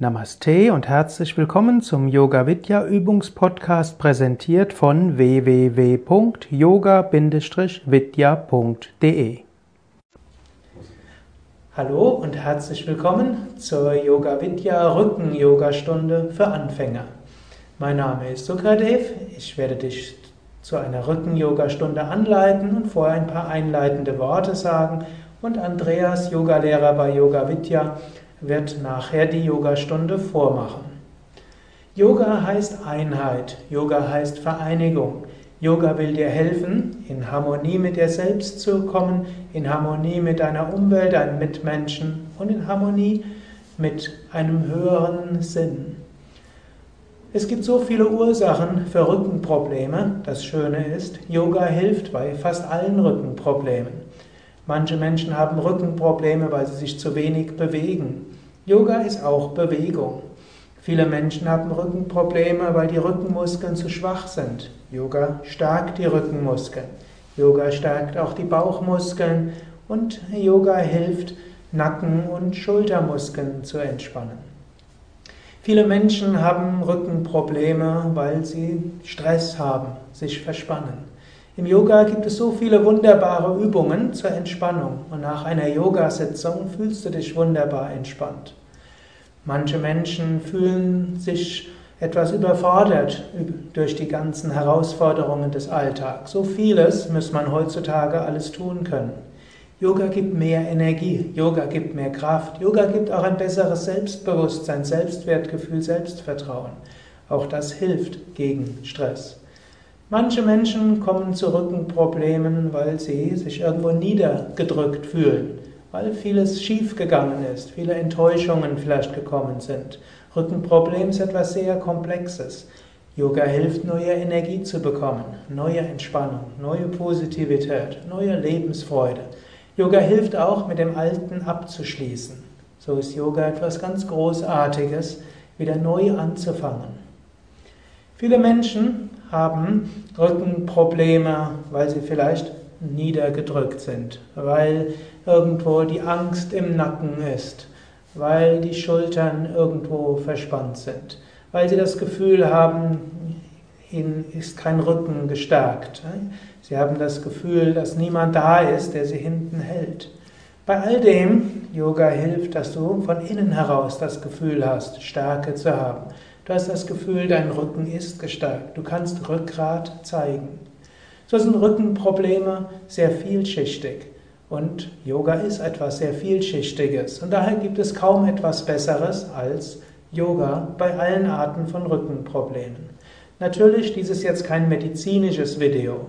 Namaste und herzlich willkommen zum Yoga Vidya Übungspodcast präsentiert von www.yoga-vidya.de. Hallo und herzlich willkommen zur Yoga Vidya Rücken Yoga Stunde für Anfänger. Mein Name ist Sukadev. Ich werde dich zu einer Rücken Yoga Stunde anleiten und vorher ein paar einleitende Worte sagen und Andreas, Yogalehrer bei Yoga Vidya, wird nachher die Yogastunde vormachen. Yoga heißt Einheit, Yoga heißt Vereinigung. Yoga will dir helfen, in Harmonie mit dir selbst zu kommen, in Harmonie mit deiner Umwelt, deinen Mitmenschen und in Harmonie mit einem höheren Sinn. Es gibt so viele Ursachen für Rückenprobleme. Das Schöne ist, Yoga hilft bei fast allen Rückenproblemen. Manche Menschen haben Rückenprobleme, weil sie sich zu wenig bewegen. Yoga ist auch Bewegung. Viele Menschen haben Rückenprobleme, weil die Rückenmuskeln zu schwach sind. Yoga stärkt die Rückenmuskeln. Yoga stärkt auch die Bauchmuskeln und Yoga hilft, Nacken- und Schultermuskeln zu entspannen. Viele Menschen haben Rückenprobleme, weil sie Stress haben, sich verspannen. Im Yoga gibt es so viele wunderbare Übungen zur Entspannung und nach einer Yoga-Sitzung fühlst du dich wunderbar entspannt. Manche Menschen fühlen sich etwas überfordert durch die ganzen Herausforderungen des Alltags. So vieles muss man heutzutage alles tun können. Yoga gibt mehr Energie, Yoga gibt mehr Kraft, Yoga gibt auch ein besseres Selbstbewusstsein, Selbstwertgefühl, Selbstvertrauen. Auch das hilft gegen Stress. Manche Menschen kommen zu Rückenproblemen, weil sie sich irgendwo niedergedrückt fühlen, weil vieles schiefgegangen ist, viele Enttäuschungen vielleicht gekommen sind. Rückenproblem ist etwas sehr Komplexes. Yoga hilft, neue Energie zu bekommen, neue Entspannung, neue Positivität, neue Lebensfreude. Yoga hilft auch, mit dem Alten abzuschließen. So ist Yoga etwas ganz Großartiges, wieder neu anzufangen. Viele Menschen haben Rückenprobleme, weil sie vielleicht niedergedrückt sind, weil irgendwo die Angst im Nacken ist, weil die Schultern irgendwo verspannt sind, weil sie das Gefühl haben, ihnen ist kein Rücken gestärkt. Sie haben das Gefühl, dass niemand da ist, der sie hinten hält. Bei all dem, Yoga hilft, dass du von innen heraus das Gefühl hast, Stärke zu haben. Du hast das Gefühl, dein Rücken ist gestärkt. Du kannst Rückgrat zeigen. So sind Rückenprobleme sehr vielschichtig. Und Yoga ist etwas sehr Vielschichtiges. Und daher gibt es kaum etwas Besseres als Yoga bei allen Arten von Rückenproblemen. Natürlich, dies ist jetzt kein medizinisches Video.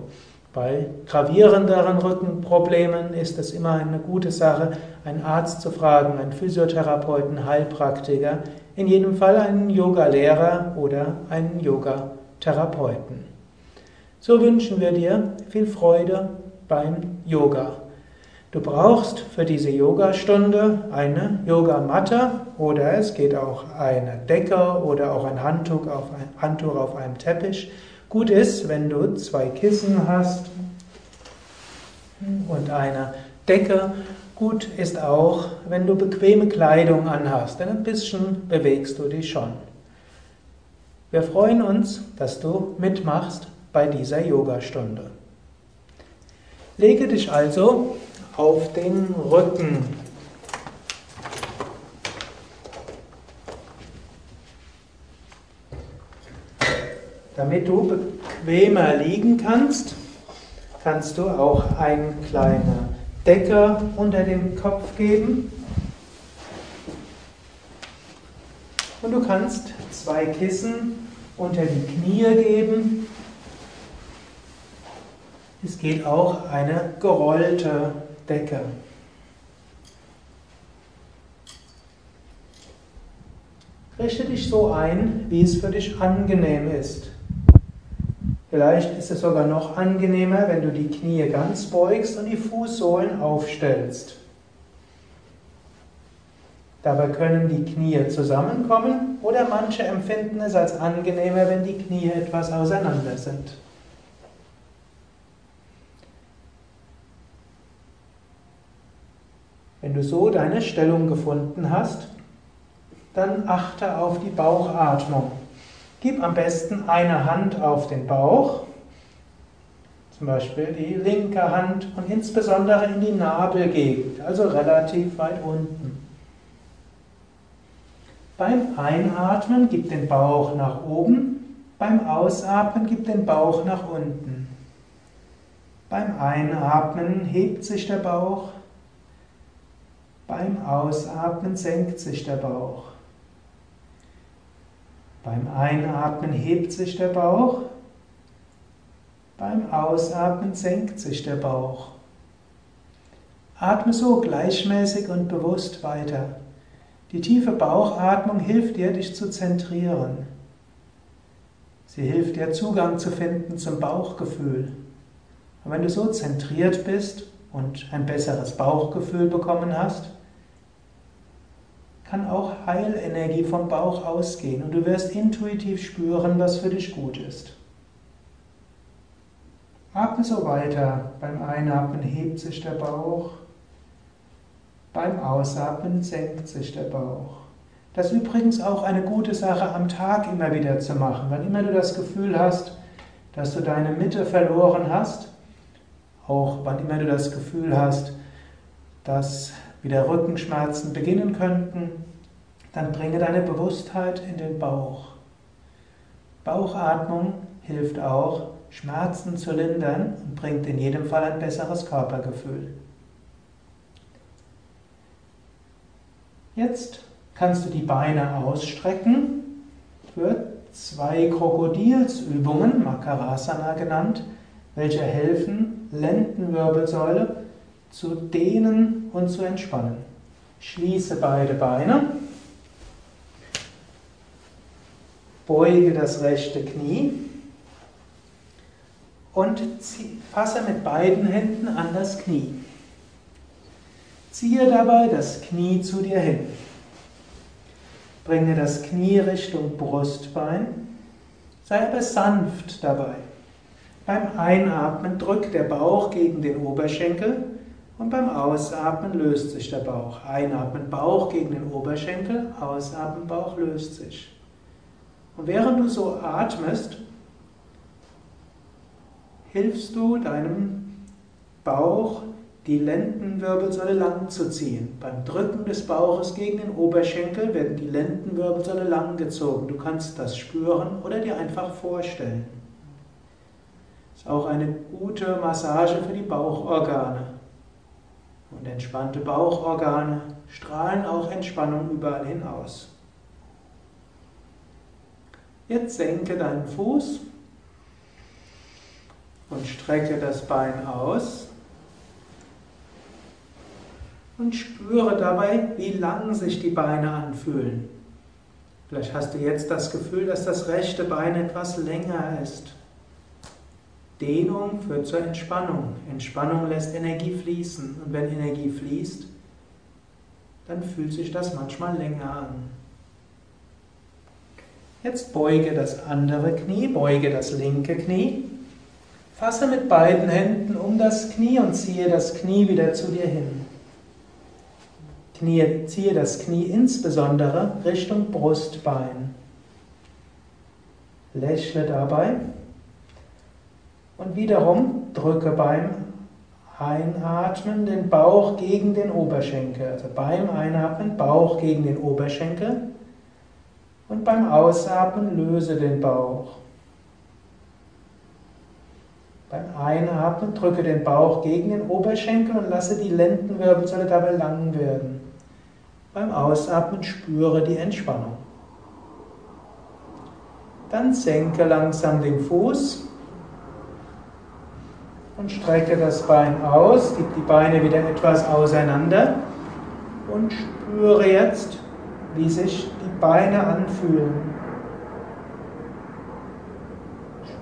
Bei gravierenderen Rückenproblemen ist es immer eine gute Sache, einen Arzt zu fragen, einen Physiotherapeuten, Heilpraktiker, in jedem Fall einen Yoga-Lehrer oder einen Yoga-Therapeuten. So wünschen wir dir viel Freude beim Yoga. Du brauchst für diese Yogastunde eine Yogamatte oder es geht auch eine Decke oder auch ein Handtuch auf, ein Handtuch auf einem Teppich. Gut ist, wenn du zwei Kissen hast und eine Decke Gut ist auch, wenn du bequeme Kleidung anhast, denn ein bisschen bewegst du dich schon. Wir freuen uns, dass du mitmachst bei dieser Yogastunde. Lege dich also auf den Rücken. Damit du bequemer liegen kannst, kannst du auch ein kleiner Decke unter dem Kopf geben. Und du kannst zwei Kissen unter die Knie geben. Es geht auch eine gerollte Decke. Richte dich so ein, wie es für dich angenehm ist. Vielleicht ist es sogar noch angenehmer, wenn du die Knie ganz beugst und die Fußsohlen aufstellst. Dabei können die Knie zusammenkommen oder manche empfinden es als angenehmer, wenn die Knie etwas auseinander sind. Wenn du so deine Stellung gefunden hast, dann achte auf die Bauchatmung. Gib am besten eine Hand auf den Bauch, zum Beispiel die linke Hand und insbesondere in die Nabelgegend, also relativ weit unten. Beim Einatmen gib den Bauch nach oben, beim Ausatmen gib den Bauch nach unten. Beim Einatmen hebt sich der Bauch, beim Ausatmen senkt sich der Bauch. Beim Einatmen hebt sich der Bauch, beim Ausatmen senkt sich der Bauch. Atme so gleichmäßig und bewusst weiter. Die tiefe Bauchatmung hilft dir, dich zu zentrieren. Sie hilft dir, Zugang zu finden zum Bauchgefühl. Und wenn du so zentriert bist und ein besseres Bauchgefühl bekommen hast, kann auch Heilenergie vom Bauch ausgehen und du wirst intuitiv spüren, was für dich gut ist. Atme so weiter. Beim Einatmen hebt sich der Bauch. Beim Ausatmen senkt sich der Bauch. Das ist übrigens auch eine gute Sache am Tag immer wieder zu machen. Wann immer du das Gefühl hast, dass du deine Mitte verloren hast, auch wann immer du das Gefühl hast, dass wieder Rückenschmerzen beginnen könnten, dann bringe deine Bewusstheit in den Bauch. Bauchatmung hilft auch, Schmerzen zu lindern und bringt in jedem Fall ein besseres Körpergefühl. Jetzt kannst du die Beine ausstrecken für zwei Krokodilsübungen, Makarasana genannt, welche helfen, Lendenwirbelsäule zu dehnen und zu entspannen. Schließe beide Beine, beuge das rechte Knie und fasse mit beiden Händen an das Knie. Ziehe dabei das Knie zu dir hin. Bringe das Knie Richtung Brustbein. Sei aber sanft dabei. Beim Einatmen drückt der Bauch gegen den Oberschenkel und beim Ausatmen löst sich der Bauch. Einatmen Bauch gegen den Oberschenkel, Ausatmen Bauch löst sich. Und während du so atmest, hilfst du deinem Bauch die Lendenwirbelsäule lang zu ziehen. Beim Drücken des Bauches gegen den Oberschenkel werden die Lendenwirbelsäule lang gezogen. Du kannst das spüren oder dir einfach vorstellen. Ist auch eine gute Massage für die Bauchorgane. Und entspannte Bauchorgane strahlen auch Entspannung überall hinaus. Jetzt senke deinen Fuß und strecke das Bein aus und spüre dabei, wie lang sich die Beine anfühlen. Vielleicht hast du jetzt das Gefühl, dass das rechte Bein etwas länger ist. Dehnung führt zur Entspannung. Entspannung lässt Energie fließen. Und wenn Energie fließt, dann fühlt sich das manchmal länger an. Jetzt beuge das andere Knie, beuge das linke Knie. Fasse mit beiden Händen um das Knie und ziehe das Knie wieder zu dir hin. Knie, ziehe das Knie insbesondere Richtung Brustbein. Lächle dabei und wiederum drücke beim Einatmen den Bauch gegen den Oberschenkel. Also beim Einatmen Bauch gegen den Oberschenkel und beim Ausatmen löse den Bauch. Beim Einatmen drücke den Bauch gegen den Oberschenkel und lasse die Lendenwirbelsäule dabei lang werden. Beim Ausatmen spüre die Entspannung. Dann senke langsam den Fuß und strecke das Bein aus, gib die Beine wieder etwas auseinander und spüre jetzt, wie sich die Beine anfühlen.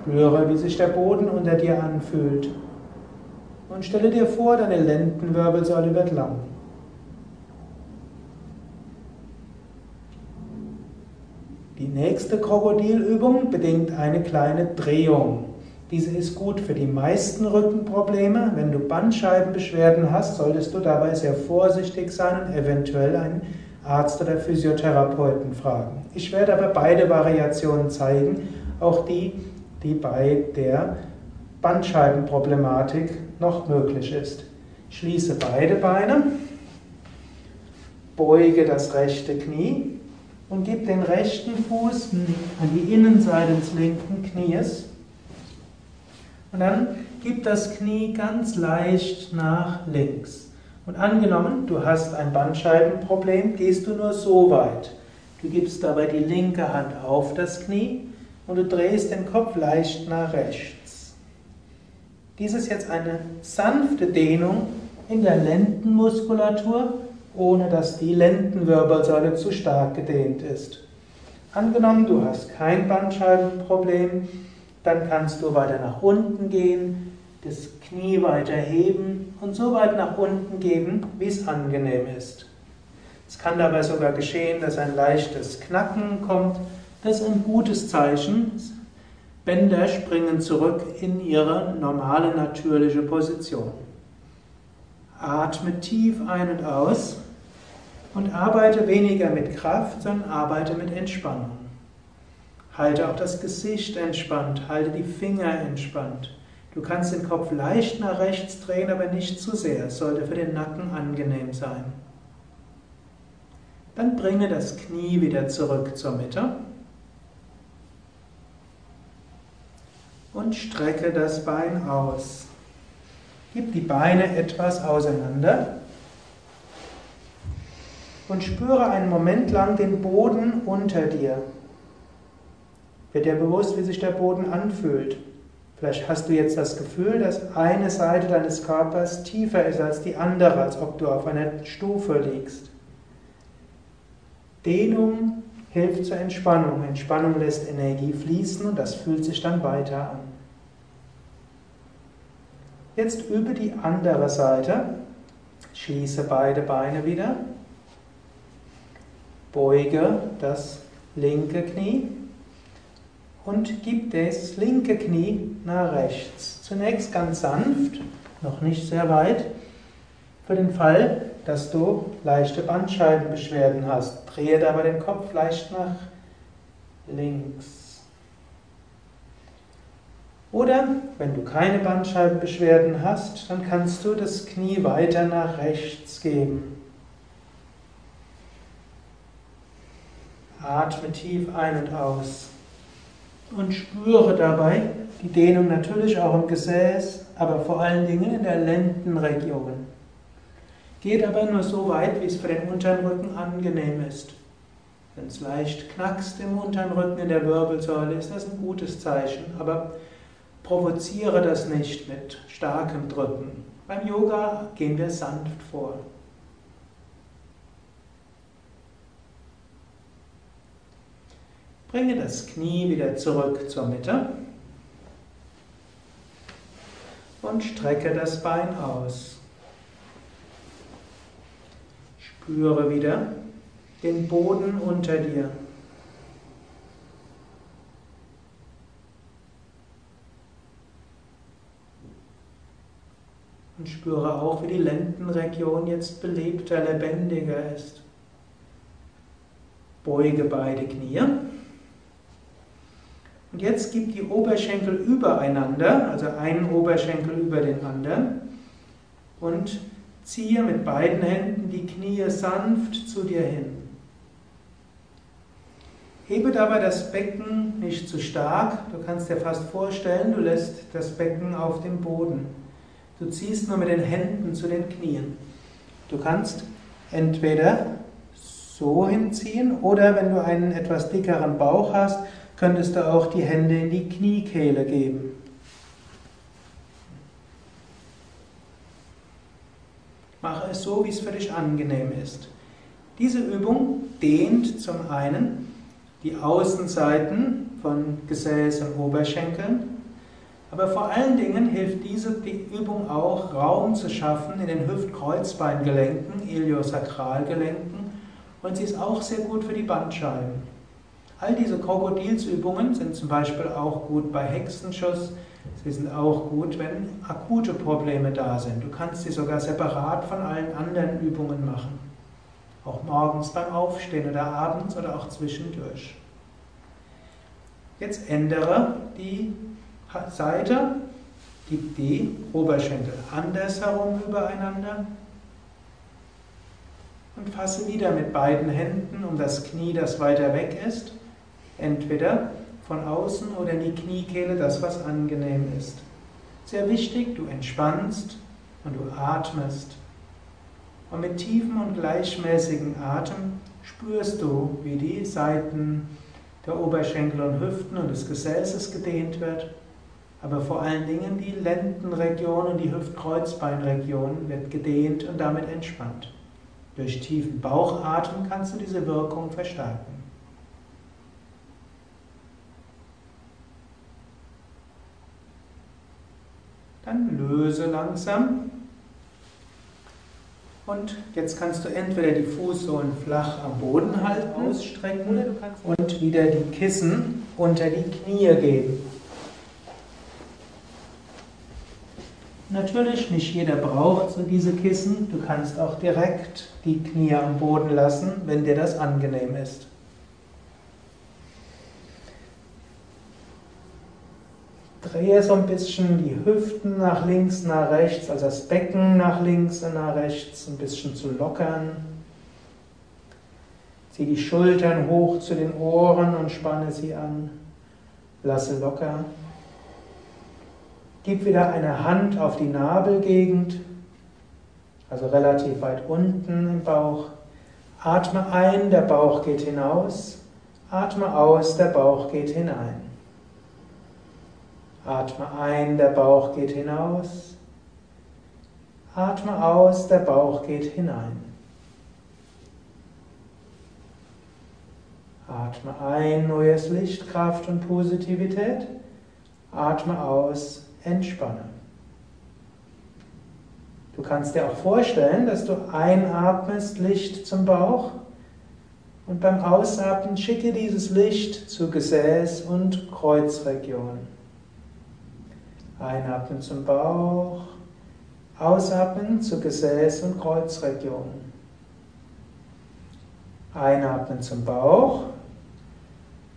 Spüre, wie sich der Boden unter dir anfühlt. Und stelle dir vor, deine Lendenwirbelsäule wird lang. Die nächste Krokodilübung bedingt eine kleine Drehung. Diese ist gut für die meisten Rückenprobleme. Wenn du Bandscheibenbeschwerden hast, solltest du dabei sehr vorsichtig sein und eventuell einen Arzt oder Physiotherapeuten fragen. Ich werde aber beide Variationen zeigen, auch die, die bei der Bandscheibenproblematik noch möglich ist. Schließe beide Beine, beuge das rechte Knie und gib den rechten Fuß an die Innenseite des linken Knies. Und dann gib das Knie ganz leicht nach links. Und angenommen, du hast ein Bandscheibenproblem, gehst du nur so weit. Du gibst dabei die linke Hand auf das Knie und du drehst den Kopf leicht nach rechts. Dies ist jetzt eine sanfte Dehnung in der Lendenmuskulatur, ohne dass die Lendenwirbelsäule zu stark gedehnt ist. Angenommen, du hast kein Bandscheibenproblem, dann kannst du weiter nach unten gehen, das Knie weiter heben und so weit nach unten geben, wie es angenehm ist. Es kann dabei sogar geschehen, dass ein leichtes Knacken kommt. Das ist ein gutes Zeichen. Bänder springen zurück in ihre normale, natürliche Position. Atme tief ein und aus und arbeite weniger mit Kraft, sondern arbeite mit Entspannung. Halte auch das Gesicht entspannt, halte die Finger entspannt. Du kannst den Kopf leicht nach rechts drehen, aber nicht zu sehr. Es sollte für den Nacken angenehm sein. Dann bringe das Knie wieder zurück zur Mitte und strecke das Bein aus. Gib die Beine etwas auseinander und spüre einen Moment lang den Boden unter dir. Wird dir bewusst, wie sich der Boden anfühlt. Vielleicht hast du jetzt das Gefühl, dass eine Seite deines Körpers tiefer ist als die andere, als ob du auf einer Stufe liegst. Dehnung hilft zur Entspannung. Entspannung lässt Energie fließen und das fühlt sich dann weiter an. Jetzt übe die andere Seite. Schließe beide Beine wieder. Beuge das linke Knie und gib das linke Knie nach rechts. Zunächst ganz sanft, noch nicht sehr weit. Für den Fall, dass du leichte Bandscheibenbeschwerden hast. Drehe dabei den Kopf leicht nach links. Oder wenn du keine Bandscheibenbeschwerden hast, dann kannst du das Knie weiter nach rechts geben. Atme tief ein und aus und spüre dabei die Dehnung natürlich auch im Gesäß, aber vor allen Dingen in der Lendenregion. Geht aber nur so weit, wie es für den unteren Rücken angenehm ist. Wenn es leicht knackst im unteren Rücken in der Wirbelsäule, ist das ein gutes Zeichen. Aber provoziere das nicht mit starkem Drücken. Beim Yoga gehen wir sanft vor. Bringe das Knie wieder zurück zur Mitte und strecke das Bein aus. Spüre wieder den Boden unter dir. Und spüre auch, wie die Lendenregion jetzt belebter, lebendiger ist. Beuge beide Knie. Und jetzt gib die Oberschenkel übereinander, also einen Oberschenkel über den anderen. Und Ziehe mit beiden Händen die Knie sanft zu dir hin. Hebe dabei das Becken nicht zu stark. Du kannst dir fast vorstellen, du lässt das Becken auf dem Boden. Du ziehst nur mit den Händen zu den Knien. Du kannst entweder so hinziehen oder wenn du einen etwas dickeren Bauch hast, könntest du auch die Hände in die Kniekehle geben. Mache es so, wie es für dich angenehm ist. Diese Übung dehnt zum einen die Außenseiten von Gesäß und Oberschenkeln, aber vor allen Dingen hilft diese Übung auch, Raum zu schaffen in den Hüft-Kreuzbeingelenken, Iliosakralgelenken und sie ist auch sehr gut für die Bandscheiben. All diese Krokodilsübungen sind zum Beispiel auch gut bei Hexenschuss, Sie sind auch gut, wenn akute Probleme da sind. Du kannst sie sogar separat von allen anderen Übungen machen. Auch morgens beim Aufstehen oder abends oder auch zwischendurch. Jetzt ändere die Seite, die, die Oberschenkel andersherum übereinander und fasse wieder mit beiden Händen um das Knie, das weiter weg ist, entweder von außen oder in die Kniekehle, das was angenehm ist. Sehr wichtig, du entspannst und du atmest. Und mit tiefem und gleichmäßigem Atem spürst du, wie die Seiten der Oberschenkel und Hüften und des Gesäßes gedehnt wird, aber vor allen Dingen die Lendenregion und die Hüftkreuzbeinregion wird gedehnt und damit entspannt. Durch tiefen Bauchatmen kannst du diese Wirkung verstärken. Dann löse langsam. Und jetzt kannst du entweder die Fußsohlen flach am Boden halten, ausstrecken und wieder die Kissen unter die Knie geben. Natürlich, nicht jeder braucht so diese Kissen. Du kannst auch direkt die Knie am Boden lassen, wenn dir das angenehm ist. Drehe so ein bisschen die Hüften nach links, nach rechts, also das Becken nach links und nach rechts, ein bisschen zu lockern. Zieh die Schultern hoch zu den Ohren und spanne sie an. Lasse locker. Gib wieder eine Hand auf die Nabelgegend, also relativ weit unten im Bauch. Atme ein, der Bauch geht hinaus. Atme aus, der Bauch geht hinein. Atme ein, der Bauch geht hinaus. Atme aus, der Bauch geht hinein. Atme ein, neues Licht, Kraft und Positivität. Atme aus, entspanne. Du kannst dir auch vorstellen, dass du einatmest Licht zum Bauch und beim Ausatmen schicke dieses Licht zu Gesäß und Kreuzregion. Einatmen zum Bauch, ausatmen zu Gesäß- und Kreuzregion. Einatmen zum Bauch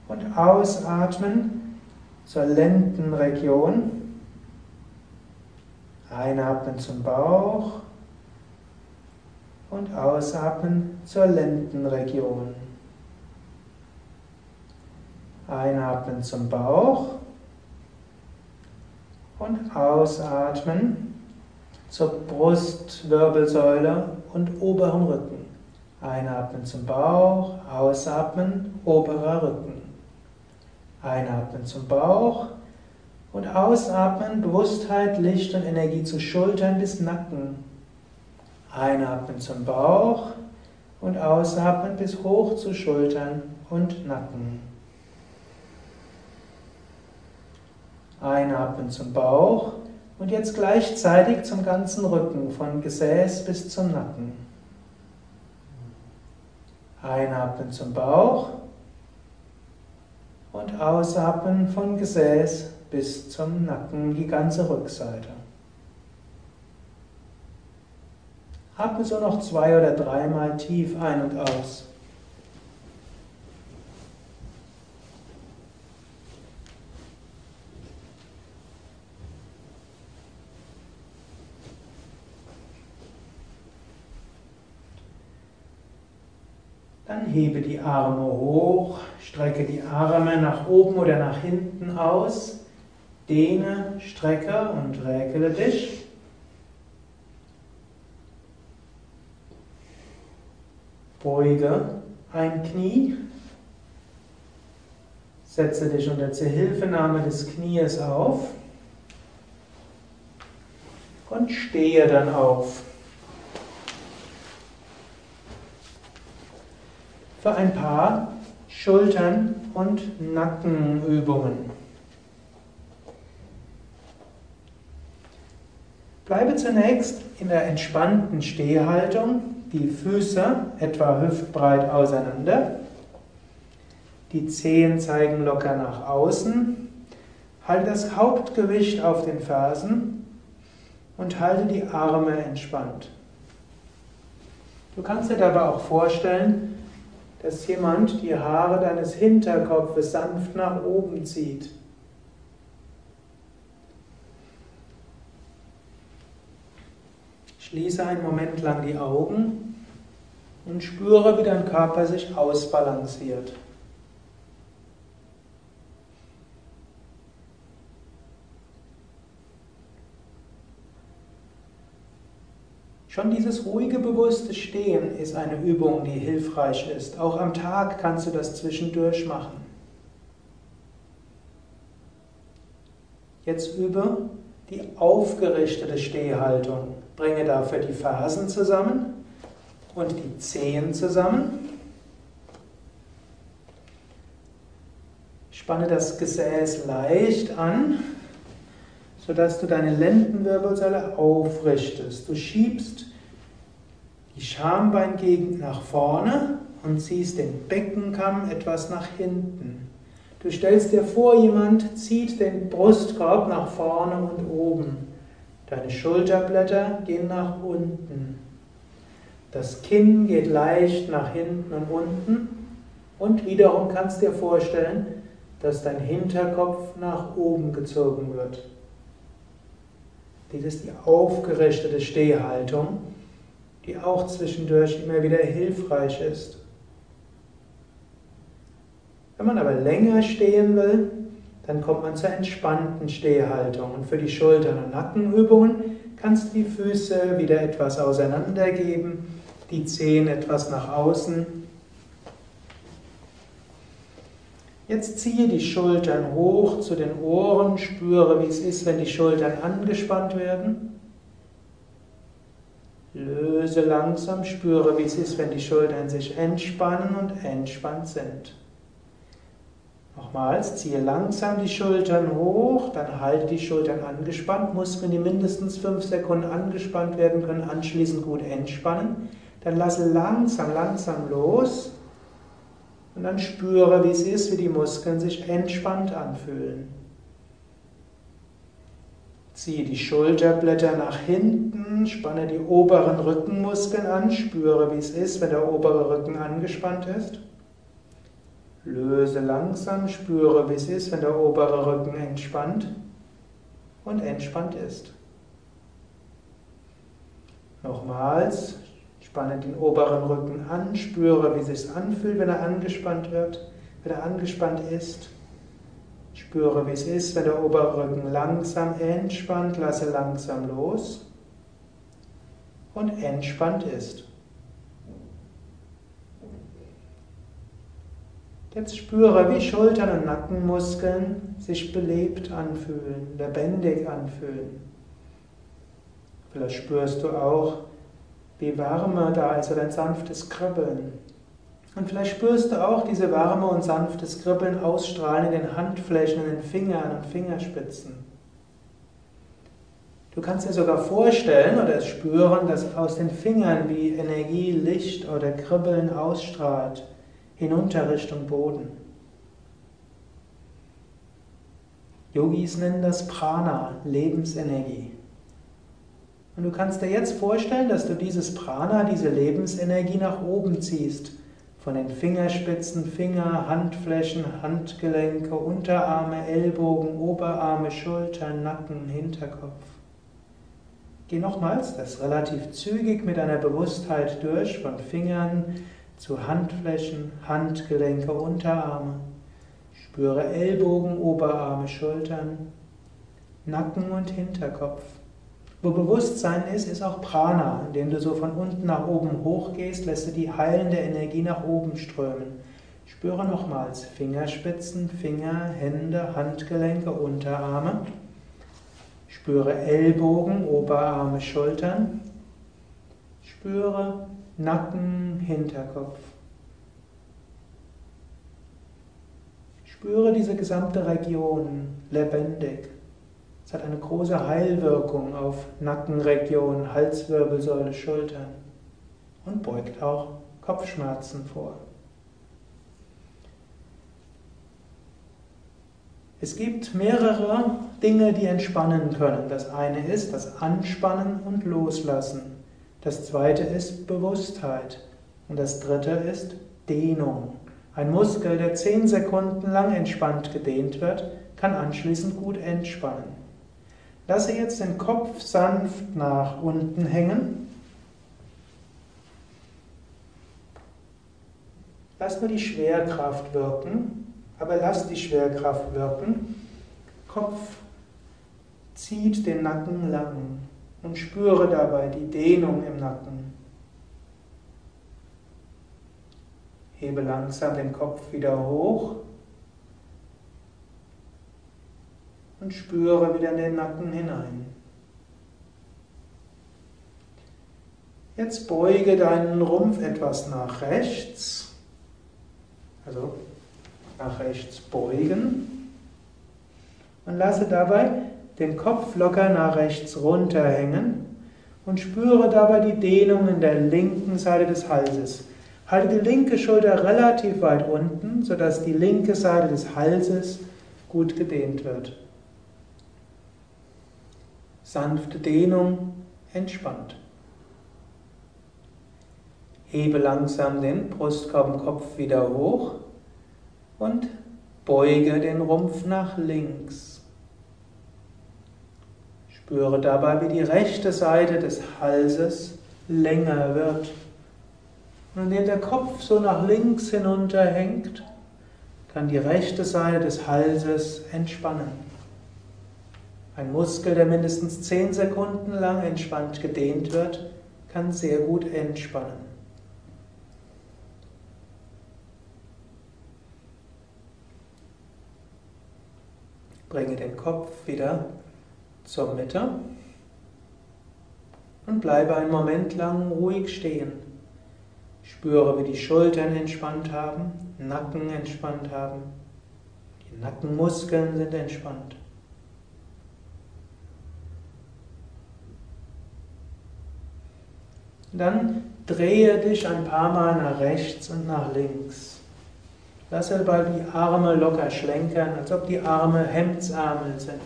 und ausatmen zur Lendenregion. Einatmen zum Bauch und ausatmen zur Lendenregion. Einatmen zum Bauch und ausatmen zur Brustwirbelsäule und oberen Rücken. Einatmen zum Bauch, ausatmen, oberer Rücken. Einatmen zum Bauch und ausatmen, Bewusstheit, Licht und Energie zu Schultern bis Nacken. Einatmen zum Bauch und ausatmen bis hoch zu Schultern und Nacken. Einatmen zum Bauch und jetzt gleichzeitig zum ganzen Rücken, von Gesäß bis zum Nacken. Einatmen zum Bauch und ausatmen von Gesäß bis zum Nacken, die ganze Rückseite. Atme so noch zwei oder dreimal tief ein und aus. Dann hebe die Arme hoch, strecke die Arme nach oben oder nach hinten aus, dehne, strecke und räkele dich. Beuge ein Knie, setze dich unter Zuhilfenahme des Knies auf und stehe dann auf. Für ein paar Schultern- und Nackenübungen. Bleibe zunächst in der entspannten Stehhaltung, die Füße etwa hüftbreit auseinander, die Zehen zeigen locker nach außen, Halte das Hauptgewicht auf den Fersen und halte die Arme entspannt. Du kannst dir dabei auch vorstellen, dass jemand die Haare deines Hinterkopfes sanft nach oben zieht. Schließe einen Moment lang die Augen und spüre, wie dein Körper sich ausbalanciert. Schon dieses ruhige, bewusste Stehen ist eine Übung, die hilfreich ist. Auch am Tag kannst du das zwischendurch machen. Jetzt übe die aufgerichtete Stehhaltung. Bringe dafür die Fersen zusammen und die Zehen zusammen. Spanne das Gesäß leicht an sodass du deine Lendenwirbelsäule aufrichtest. Du schiebst die Schambeingegend nach vorne und ziehst den Beckenkamm etwas nach hinten. Du stellst dir vor, jemand zieht den Brustkorb nach vorne und oben. Deine Schulterblätter gehen nach unten. Das Kinn geht leicht nach hinten und unten. Und wiederum kannst du dir vorstellen, dass dein Hinterkopf nach oben gezogen wird. Dies ist die aufgerichtete Stehhaltung, die auch zwischendurch immer wieder hilfreich ist. Wenn man aber länger stehen will, dann kommt man zur entspannten Stehhaltung. Und für die Schultern- und Nackenübungen kannst du die Füße wieder etwas auseinandergeben, die Zehen etwas nach außen Jetzt ziehe die Schultern hoch zu den Ohren, spüre, wie es ist, wenn die Schultern angespannt werden. Löse langsam, spüre, wie es ist, wenn die Schultern sich entspannen und entspannt sind. Nochmals, ziehe langsam die Schultern hoch, dann halte die Schultern angespannt, Muskeln, die mindestens fünf Sekunden angespannt werden können, anschließend gut entspannen. Dann lasse langsam, langsam los und dann spüre, wie es ist, wie die Muskeln sich entspannt anfühlen. Ziehe die Schulterblätter nach hinten, spanne die oberen Rückenmuskeln an, spüre, wie es ist, wenn der obere Rücken angespannt ist. Löse langsam, spüre, wie es ist, wenn der obere Rücken entspannt und entspannt ist. Nochmals, Spanne den oberen Rücken an, spüre, wie es sich anfühlt, wenn er angespannt wird, wenn er angespannt ist. Spüre, wie es ist, wenn der obere Rücken langsam entspannt, lasse langsam los und entspannt ist. Jetzt spüre, wie Schultern und Nackenmuskeln sich belebt anfühlen, lebendig anfühlen. Vielleicht spürst du auch, wie Wärme da ist oder ein sanftes Kribbeln. Und vielleicht spürst du auch diese Wärme und sanftes Kribbeln ausstrahlen in den Handflächen, in den Fingern und Fingerspitzen. Du kannst dir sogar vorstellen oder es spüren, dass aus den Fingern wie Energie, Licht oder Kribbeln ausstrahlt, hinunter Richtung Boden. Yogis nennen das Prana, Lebensenergie. Und du kannst dir jetzt vorstellen, dass du dieses Prana, diese Lebensenergie nach oben ziehst. Von den Fingerspitzen, Finger, Handflächen, Handgelenke, Unterarme, Ellbogen, Oberarme, Schultern, Nacken, Hinterkopf. Geh nochmals das relativ zügig mit deiner Bewusstheit durch, von Fingern zu Handflächen, Handgelenke, Unterarme. Spüre Ellbogen, Oberarme, Schultern, Nacken und Hinterkopf. Wo Bewusstsein ist, ist auch Prana. Indem du so von unten nach oben hochgehst, lässt du die heilende Energie nach oben strömen. Spüre nochmals Fingerspitzen, Finger, Hände, Handgelenke, Unterarme. Spüre Ellbogen, Oberarme, Schultern. Spüre Nacken, Hinterkopf. Spüre diese gesamte Region lebendig. Hat eine große Heilwirkung auf Nackenregion, Halswirbelsäule, Schultern und beugt auch Kopfschmerzen vor. Es gibt mehrere Dinge, die entspannen können. Das eine ist das Anspannen und Loslassen. Das zweite ist Bewusstheit. Und das dritte ist Dehnung. Ein Muskel, der zehn Sekunden lang entspannt gedehnt wird, kann anschließend gut entspannen. Lasse jetzt den Kopf sanft nach unten hängen. Lass nur die Schwerkraft wirken aber lass die Schwerkraft wirken. Kopf zieht den Nacken lang und spüre dabei die Dehnung im Nacken. Hebe langsam den Kopf wieder hoch und spüre wieder in den Nacken hinein. Jetzt beuge deinen Rumpf etwas nach rechts, also nach rechts beugen und lasse dabei den Kopf locker nach rechts runterhängen und spüre dabei die Dehnung in der linken Seite des Halses. Halte die linke Schulter relativ weit unten, sodass die linke Seite des Halses gut gedehnt wird. Sanfte Dehnung, entspannt. Hebe langsam den Brustkorb wieder hoch und beuge den Rumpf nach links. Spüre dabei, wie die rechte Seite des Halses länger wird. Und indem der Kopf so nach links hinunterhängt, kann die rechte Seite des Halses entspannen. Ein Muskel, der mindestens 10 Sekunden lang entspannt gedehnt wird, kann sehr gut entspannen. Bringe den Kopf wieder zur Mitte und bleibe einen Moment lang ruhig stehen. Spüre, wie die Schultern entspannt haben, Nacken entspannt haben. Die Nackenmuskeln sind entspannt. Dann drehe dich ein paar Mal nach rechts und nach links. Lasse dabei die Arme locker schlenkern, als ob die Arme Hemdsärmel sind.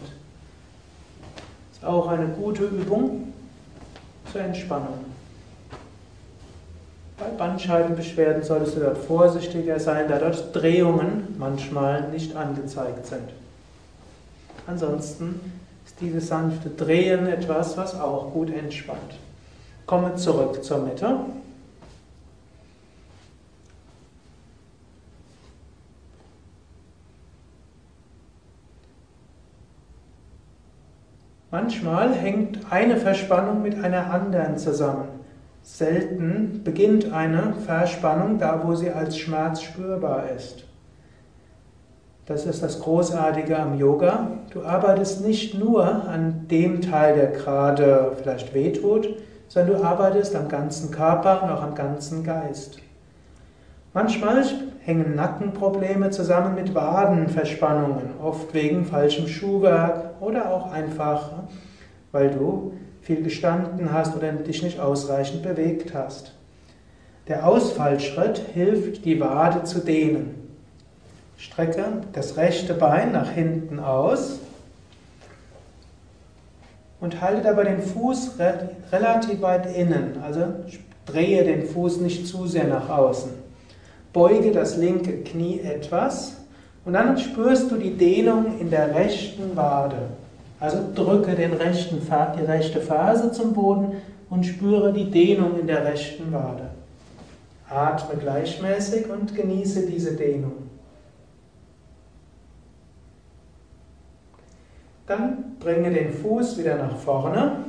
Ist auch eine gute Übung zur Entspannung. Bei Bandscheibenbeschwerden solltest du dort vorsichtiger sein, da dort Drehungen manchmal nicht angezeigt sind. Ansonsten ist dieses sanfte Drehen etwas, was auch gut entspannt. Komme zurück zur Mitte. Manchmal hängt eine Verspannung mit einer anderen zusammen. Selten beginnt eine Verspannung da, wo sie als Schmerz spürbar ist. Das ist das Großartige am Yoga. Du arbeitest nicht nur an dem Teil, der gerade vielleicht wehtut, sondern du arbeitest am ganzen Körper und auch am ganzen Geist. Manchmal hängen Nackenprobleme zusammen mit Wadenverspannungen, oft wegen falschem Schuhwerk oder auch einfach, weil du viel gestanden hast oder dich nicht ausreichend bewegt hast. Der Ausfallschritt hilft, die Wade zu dehnen. Strecke das rechte Bein nach hinten aus und halte dabei den Fuß relativ weit innen, also drehe den Fuß nicht zu sehr nach außen beuge das linke Knie etwas und dann spürst du die Dehnung in der rechten Wade. Also drücke den rechten, die rechte Ferse zum Boden und spüre die Dehnung in der rechten Wade. Atme gleichmäßig und genieße diese Dehnung. Dann bringe den Fuß wieder nach vorne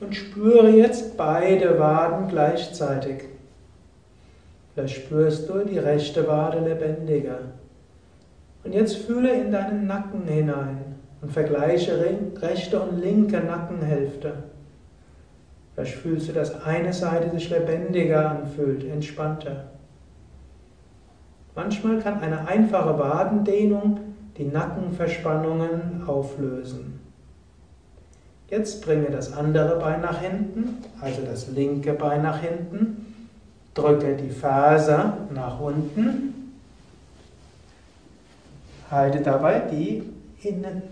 und spüre jetzt beide Waden gleichzeitig. Vielleicht spürst du die rechte Wade lebendiger. Und jetzt fühle in deinen Nacken hinein und vergleiche rechte und linke Nackenhälfte. Vielleicht fühlst du, dass eine Seite sich lebendiger anfühlt, entspannter. Manchmal kann eine einfache Wadendehnung die Nackenverspannungen auflösen. Jetzt bringe das andere Bein nach hinten, also das linke Bein nach hinten Drücke die Ferse nach unten. Halte dabei die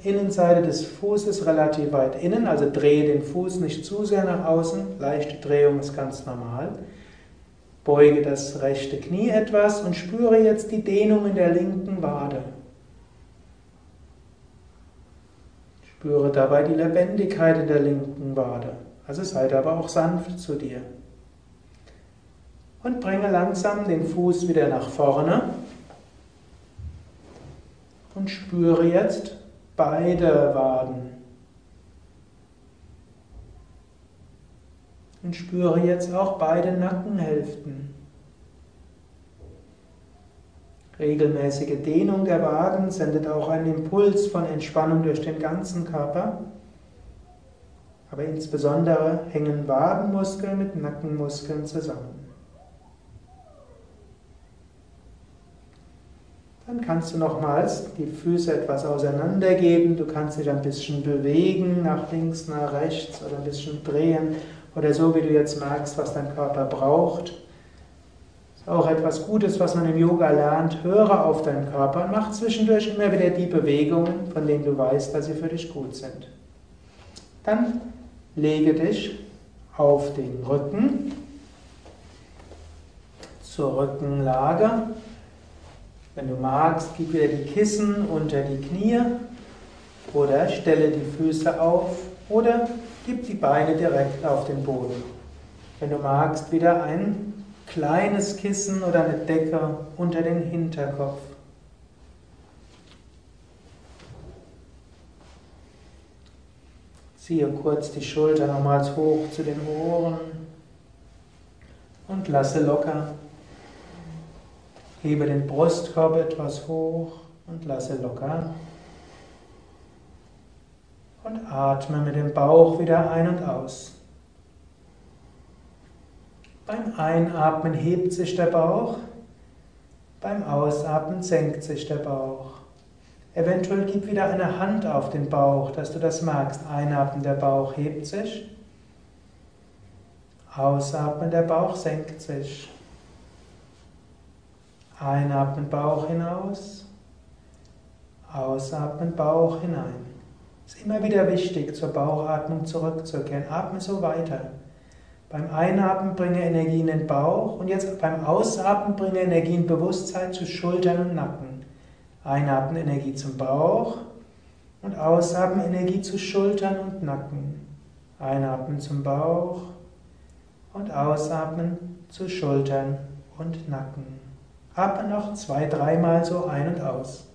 Innenseite des Fußes relativ weit innen, also drehe den Fuß nicht zu sehr nach außen. Leichte Drehung ist ganz normal. Beuge das rechte Knie etwas und spüre jetzt die Dehnung in der linken Wade. Spüre dabei die Lebendigkeit in der linken Wade. Also sei aber auch sanft zu dir. Und bringe langsam den Fuß wieder nach vorne und spüre jetzt beide Waden. Und spüre jetzt auch beide Nackenhälften. Regelmäßige Dehnung der Waden sendet auch einen Impuls von Entspannung durch den ganzen Körper. Aber insbesondere hängen Wadenmuskeln mit Nackenmuskeln zusammen. Dann kannst du nochmals die Füße etwas auseinandergeben. Du kannst dich ein bisschen bewegen, nach links, nach rechts oder ein bisschen drehen oder so, wie du jetzt merkst, was dein Körper braucht. Auch etwas Gutes, was man im Yoga lernt. Höre auf deinen Körper und mach zwischendurch immer wieder die Bewegungen, von denen du weißt, dass sie für dich gut sind. Dann lege dich auf den Rücken zur Rückenlage wenn du magst, gib wieder die Kissen unter die Knie oder stelle die Füße auf oder gib die Beine direkt auf den Boden. Wenn du magst, wieder ein kleines Kissen oder eine Decke unter den Hinterkopf. Ziehe kurz die Schulter nochmals hoch zu den Ohren und lasse locker. Hebe den Brustkorb etwas hoch und lasse locker. Und atme mit dem Bauch wieder ein und aus. Beim Einatmen hebt sich der Bauch, beim Ausatmen senkt sich der Bauch. Eventuell gib wieder eine Hand auf den Bauch, dass du das merkst. Einatmen, der Bauch hebt sich. Ausatmen, der Bauch senkt sich. Einatmen Bauch hinaus, ausatmen Bauch hinein. Es ist immer wieder wichtig, zur Bauchatmung zurückzukehren. Atme so weiter. Beim Einatmen bringe Energie in den Bauch und jetzt beim Ausatmen bringe Energie in Bewusstsein zu Schultern und Nacken. Einatmen Energie zum Bauch und ausatmen Energie zu Schultern und Nacken. Einatmen zum Bauch und ausatmen zu Schultern und Nacken. Atme noch zwei, dreimal so ein und aus.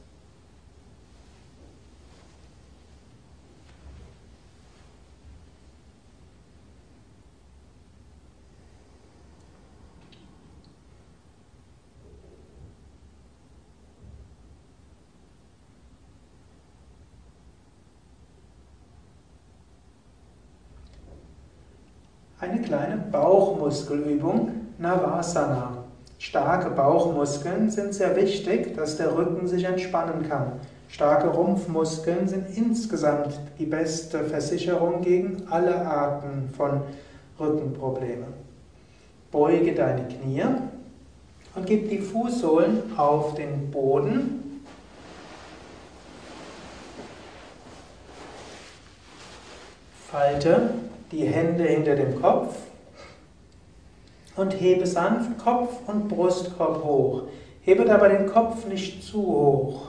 Eine kleine Bauchmuskelübung, Navasana. Starke Bauchmuskeln sind sehr wichtig, dass der Rücken sich entspannen kann. Starke Rumpfmuskeln sind insgesamt die beste Versicherung gegen alle Arten von Rückenproblemen. Beuge deine Knie und gib die Fußsohlen auf den Boden. Falte die Hände hinter dem Kopf und hebe sanft Kopf und Brustkorb hoch. Hebe dabei den Kopf nicht zu hoch.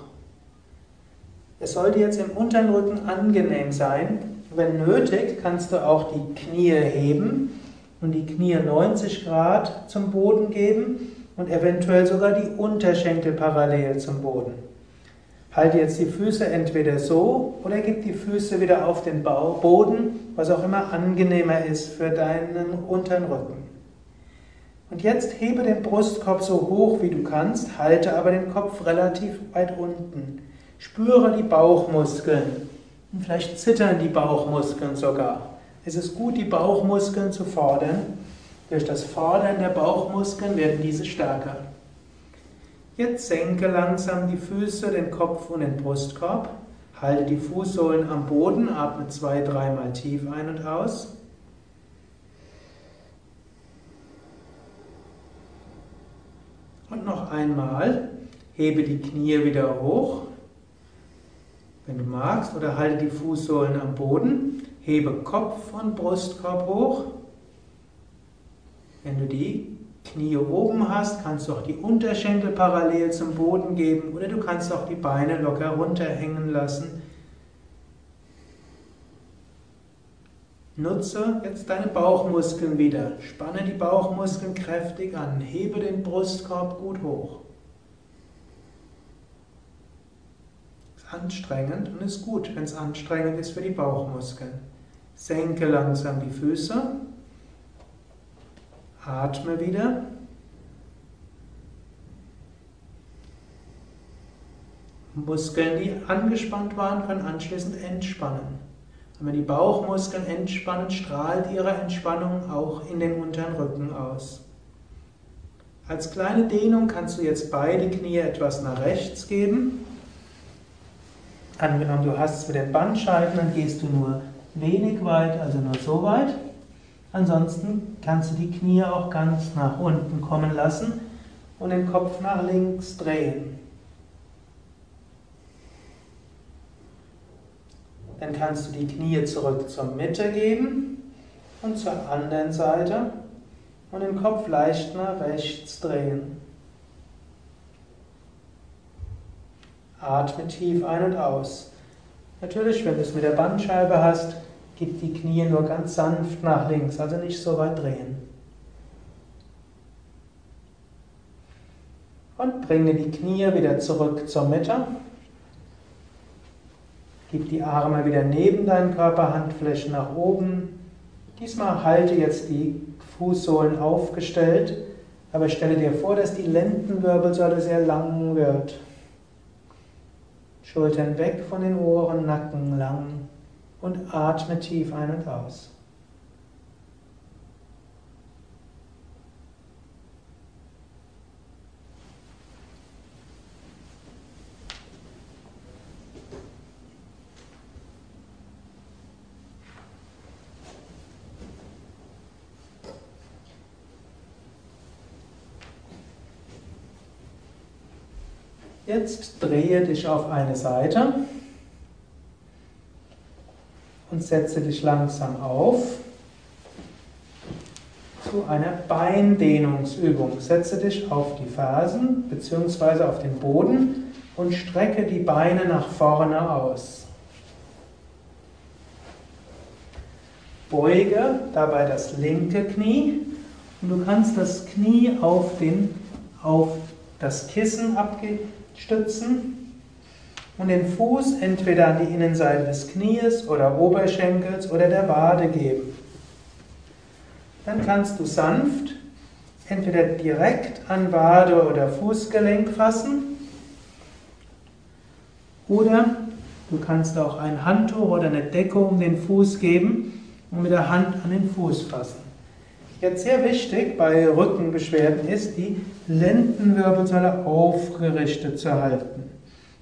Es sollte jetzt im unteren Rücken angenehm sein. Wenn nötig, kannst du auch die Knie heben und die Knie 90 Grad zum Boden geben und eventuell sogar die Unterschenkel parallel zum Boden. Halte jetzt die Füße entweder so oder gib die Füße wieder auf den Boden, was auch immer angenehmer ist für deinen unteren Rücken. Und jetzt hebe den Brustkorb so hoch wie du kannst, halte aber den Kopf relativ weit unten. Spüre die Bauchmuskeln. Und vielleicht zittern die Bauchmuskeln sogar. Es ist gut, die Bauchmuskeln zu fordern. Durch das Fordern der Bauchmuskeln werden diese stärker. Jetzt senke langsam die Füße, den Kopf und den Brustkorb. Halte die Fußsohlen am Boden, atme zwei, dreimal tief ein und aus. Und noch einmal, hebe die Knie wieder hoch Wenn du magst, oder halte die Fußsohlen am Boden, hebe Kopf und Brustkorb hoch. Wenn du die Knie oben hast, kannst du auch die Unterschenkel parallel zum Boden geben oder du kannst auch die Beine locker runterhängen lassen. Nutze jetzt deine Bauchmuskeln wieder. Spanne die Bauchmuskeln kräftig an. Hebe den Brustkorb gut hoch. Ist anstrengend und ist gut, wenn es anstrengend ist für die Bauchmuskeln. Senke langsam die Füße. Atme wieder. Muskeln, die angespannt waren, können anschließend entspannen. Wenn die Bauchmuskeln entspannen, strahlt ihre Entspannung auch in den unteren Rücken aus. Als kleine Dehnung kannst du jetzt beide Knie etwas nach rechts geben. Angenommen, du hast es mit den Bandscheiben, dann gehst du nur wenig weit, also nur so weit. Ansonsten kannst du die Knie auch ganz nach unten kommen lassen und den Kopf nach links drehen. Dann kannst du die Knie zurück zur Mitte geben und zur anderen Seite und den Kopf leicht nach rechts drehen. Atme tief ein und aus. Natürlich, wenn du es mit der Bandscheibe hast, Gib die Knie nur ganz sanft nach links, also nicht so weit drehen. Und bringe die Knie wieder zurück zur Mitte. Gib die Arme wieder neben deinen Körper, Handflächen nach oben. Diesmal halte jetzt die Fußsohlen aufgestellt, aber stelle dir vor, dass die Lendenwirbelsäule sehr lang wird. Schultern weg von den Ohren, Nacken lang und atme tief ein und aus. Jetzt drehe dich auf eine Seite und setze dich langsam auf zu einer Beindehnungsübung. Setze dich auf die Fersen bzw. auf den Boden und strecke die Beine nach vorne aus. Beuge dabei das linke Knie und du kannst das Knie auf, den, auf das Kissen abstützen und den Fuß entweder an die Innenseite des Knies oder Oberschenkels oder der Wade geben. Dann kannst du sanft entweder direkt an Wade oder Fußgelenk fassen oder du kannst auch ein Handtuch oder eine Decke um den Fuß geben und mit der Hand an den Fuß fassen. Jetzt sehr wichtig bei Rückenbeschwerden ist, die Lendenwirbelsäule aufgerichtet zu halten.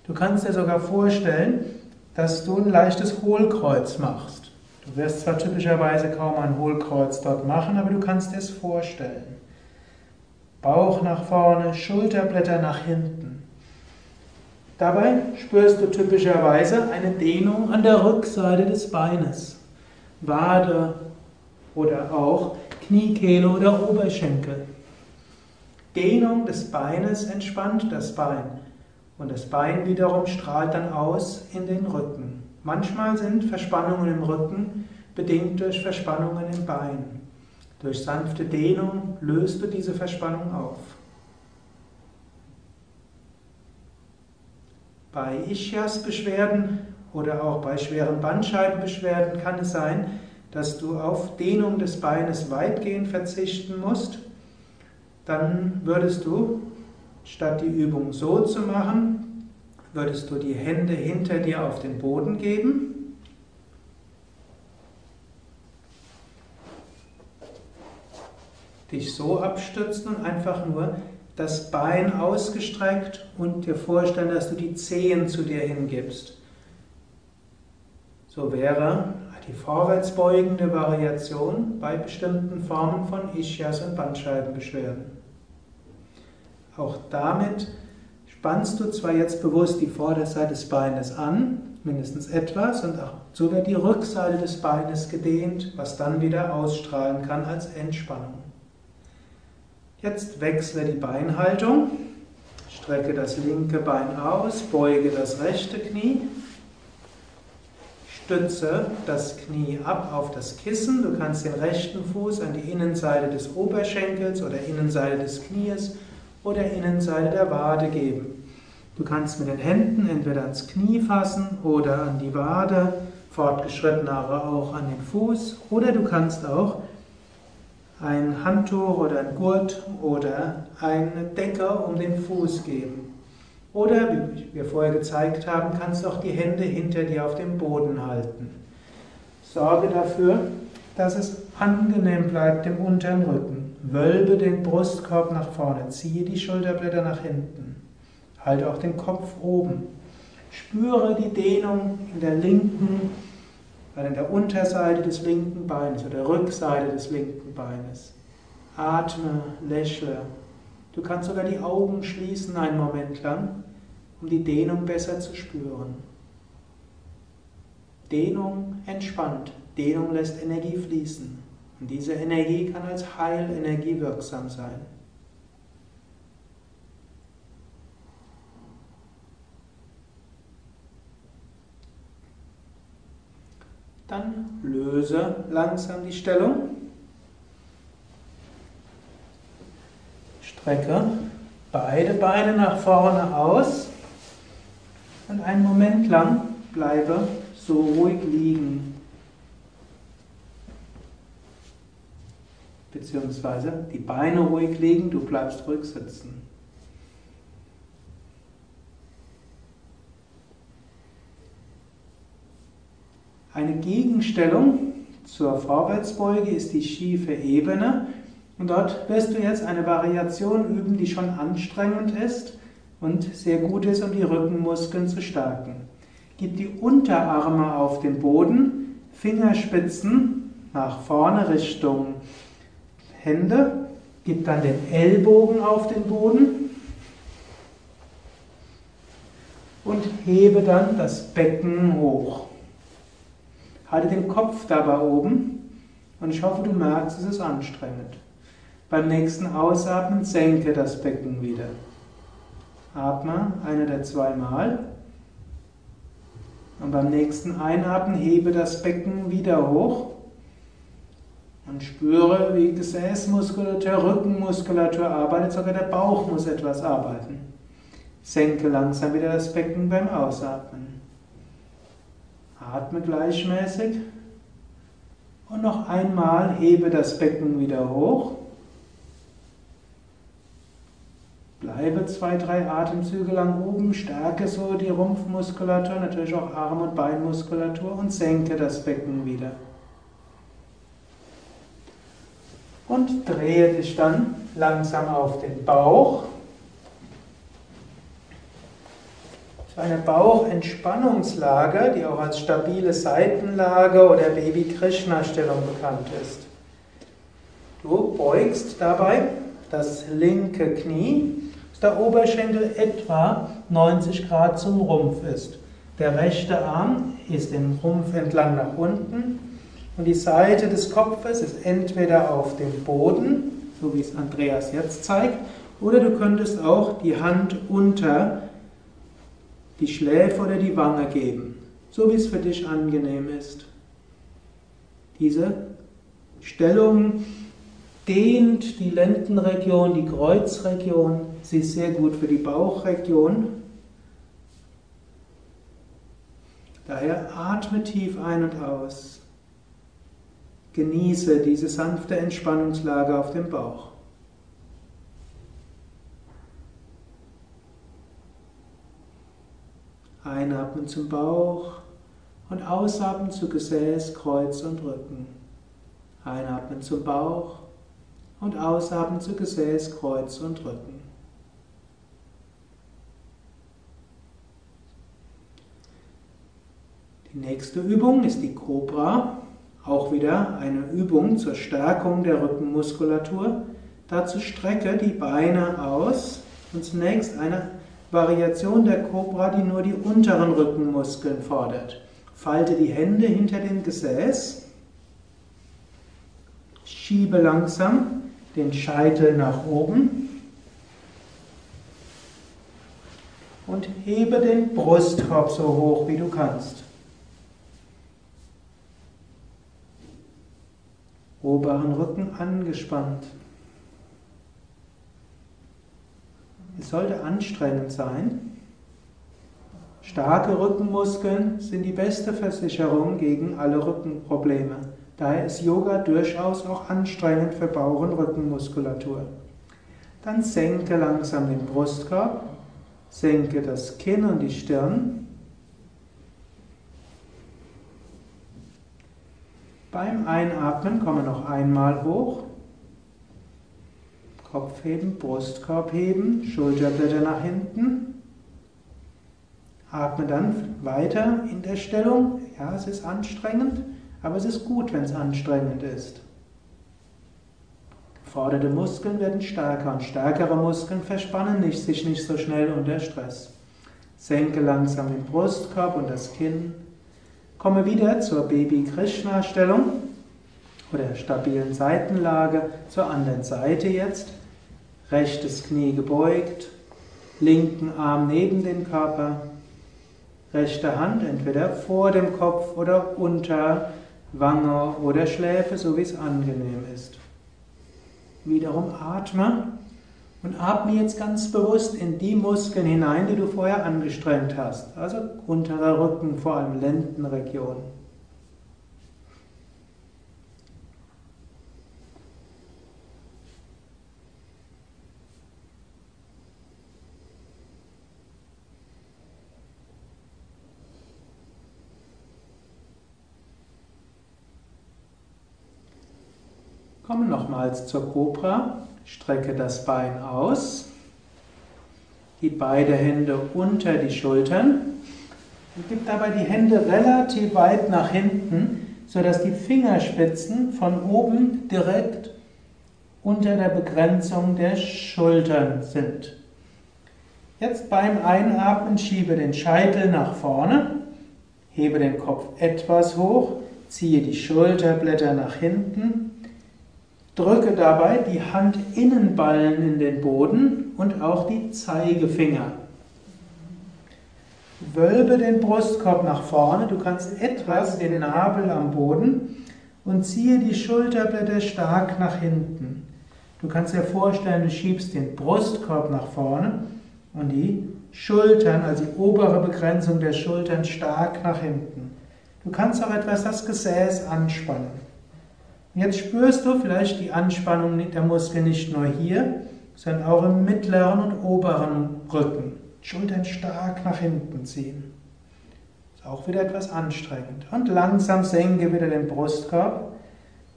Du kannst dir sogar vorstellen, dass du ein leichtes Hohlkreuz machst. Du wirst zwar typischerweise kaum ein Hohlkreuz dort machen, aber du kannst dir es vorstellen. Bauch nach vorne, Schulterblätter nach hinten. Dabei spürst du typischerweise eine Dehnung an der Rückseite des Beines. Wade oder auch Kniekehle oder Oberschenkel. Dehnung des Beines entspannt das Bein. Und das Bein wiederum strahlt dann aus in den Rücken. Manchmal sind Verspannungen im Rücken bedingt durch Verspannungen im Bein. Durch sanfte Dehnung löst du diese Verspannung auf. Bei Ischias-Beschwerden oder auch bei schweren Bandscheibenbeschwerden kann es sein, dass du auf Dehnung des Beines weitgehend verzichten musst. Dann würdest du Statt die Übung so zu machen, würdest du die Hände hinter dir auf den Boden geben. Dich so abstützen und einfach nur das Bein ausgestreckt und dir vorstellen, dass du die Zehen zu dir hingibst. So wäre die vorwärtsbeugende Variation bei bestimmten Formen von Ischias und Bandscheibenbeschwerden. Auch damit spannst du zwar jetzt bewusst die Vorderseite des Beines an, mindestens etwas, und auch so wird die Rückseite des Beines gedehnt, was dann wieder ausstrahlen kann als Entspannung. Jetzt wechsle die Beinhaltung, strecke das linke Bein aus, beuge das rechte Knie, stütze das Knie ab auf das Kissen, du kannst den rechten Fuß an die Innenseite des Oberschenkels oder Innenseite des Knies oder Innenseite der Wade geben. Du kannst mit den Händen entweder ans Knie fassen oder an die Wade, fortgeschritten aber auch an den Fuß. Oder du kannst auch ein Handtuch oder ein Gurt oder eine Decke um den Fuß geben. Oder, wie wir vorher gezeigt haben, kannst du auch die Hände hinter dir auf dem Boden halten. Sorge dafür, dass es angenehm bleibt im unteren Rücken. Wölbe den Brustkorb nach vorne, ziehe die Schulterblätter nach hinten. Halte auch den Kopf oben. Spüre die Dehnung in der linken, also in der Unterseite des linken Beines oder der Rückseite des linken Beines. Atme, lächle. Du kannst sogar die Augen schließen einen Moment lang, um die Dehnung besser zu spüren. Dehnung entspannt. Dehnung lässt Energie fließen. Und diese Energie kann als Heilenergie wirksam sein. Dann löse langsam die Stellung. Strecke beide Beine nach vorne aus und einen Moment lang bleibe so ruhig liegen. Beziehungsweise die Beine ruhig liegen, du bleibst ruhig sitzen. Eine Gegenstellung zur Vorwärtsbeuge ist die schiefe Ebene. Und dort wirst du jetzt eine Variation üben, die schon anstrengend ist und sehr gut ist, um die Rückenmuskeln zu stärken. Gib die Unterarme auf den Boden, Fingerspitzen nach vorne Richtung Hände, gib dann den Ellbogen auf den Boden und hebe dann das Becken hoch. Halte den Kopf dabei oben und ich hoffe, du merkst, es ist anstrengend. Beim nächsten Ausatmen senke das Becken wieder. Atme eine der zwei Mal. Und beim nächsten Einatmen hebe das Becken wieder hoch und spüre, wie Gesäßmuskulatur, Rückenmuskulatur arbeitet, sogar der Bauch muss etwas arbeiten. Senke langsam wieder das Becken beim Ausatmen. Atme gleichmäßig und noch einmal hebe das Becken wieder hoch. Bleibe zwei, drei Atemzüge lang oben, stärke so die Rumpfmuskulatur, natürlich auch Arm- und Beinmuskulatur und senke das Becken wieder. Und drehe dich dann langsam auf den Bauch. eine Bauchentspannungslage, die auch als stabile Seitenlage oder Baby-Krishna-Stellung bekannt ist. Du beugst dabei das linke Knie, der Oberschenkel etwa 90 Grad zum Rumpf ist. Der rechte Arm ist im Rumpf entlang nach unten und die Seite des Kopfes ist entweder auf dem Boden, so wie es Andreas jetzt zeigt, oder du könntest auch die Hand unter die Schläfe oder die Wange geben, so wie es für dich angenehm ist. Diese Stellung dehnt die Lendenregion, die Kreuzregion, sie ist sehr gut für die Bauchregion. Daher atme tief ein und aus. Genieße diese sanfte Entspannungslage auf dem Bauch. Einatmen zum Bauch und ausatmen zu Gesäß, Kreuz und Rücken. Einatmen zum Bauch und ausatmen zu Gesäß, Kreuz und Rücken. Die nächste Übung ist die Cobra, auch wieder eine Übung zur Stärkung der Rückenmuskulatur. Dazu strecke die Beine aus und zunächst eine Variation der Cobra, die nur die unteren Rückenmuskeln fordert. Falte die Hände hinter dem Gesäß, schiebe langsam den Scheitel nach oben und hebe den Brustkorb so hoch wie du kannst. Oberen Rücken angespannt. Es sollte anstrengend sein. Starke Rückenmuskeln sind die beste Versicherung gegen alle Rückenprobleme. Daher ist Yoga durchaus auch anstrengend für Bauch- und Rückenmuskulatur. Dann senke langsam den Brustkorb, senke das Kinn und die Stirn. Beim Einatmen komme noch einmal hoch. Kopf heben, Brustkorb heben, Schulterblätter nach hinten. Atme dann weiter in der Stellung. Ja, es ist anstrengend, aber es ist gut, wenn es anstrengend ist. Geforderte Muskeln werden stärker und stärkere Muskeln verspannen nicht, sich nicht so schnell unter Stress. Senke langsam den Brustkorb und das Kinn. Komme wieder zur Baby-Krishna-Stellung oder stabilen Seitenlage zur anderen Seite jetzt. Rechtes Knie gebeugt, linken Arm neben den Körper, rechte Hand entweder vor dem Kopf oder unter Wange oder Schläfe, so wie es angenehm ist. Wiederum atme und atme jetzt ganz bewusst in die Muskeln hinein, die du vorher angestrengt hast. Also unterer Rücken, vor allem Lendenregion. Komme nochmals zur Cobra, strecke das Bein aus, gib beide Hände unter die Schultern und gib dabei die Hände relativ weit nach hinten, sodass die Fingerspitzen von oben direkt unter der Begrenzung der Schultern sind. Jetzt beim Einatmen schiebe den Scheitel nach vorne, hebe den Kopf etwas hoch, ziehe die Schulterblätter nach hinten Drücke dabei die Handinnenballen in den Boden und auch die Zeigefinger. Wölbe den Brustkorb nach vorne, du kannst etwas den Nabel am Boden und ziehe die Schulterblätter stark nach hinten. Du kannst dir vorstellen, du schiebst den Brustkorb nach vorne und die Schultern, also die obere Begrenzung der Schultern stark nach hinten. Du kannst auch etwas das Gesäß anspannen. Jetzt spürst du vielleicht die Anspannung der Muskeln nicht nur hier, sondern auch im mittleren und oberen Rücken. Schultern stark nach hinten ziehen. Ist auch wieder etwas anstrengend. Und langsam senke wieder den Brustkorb,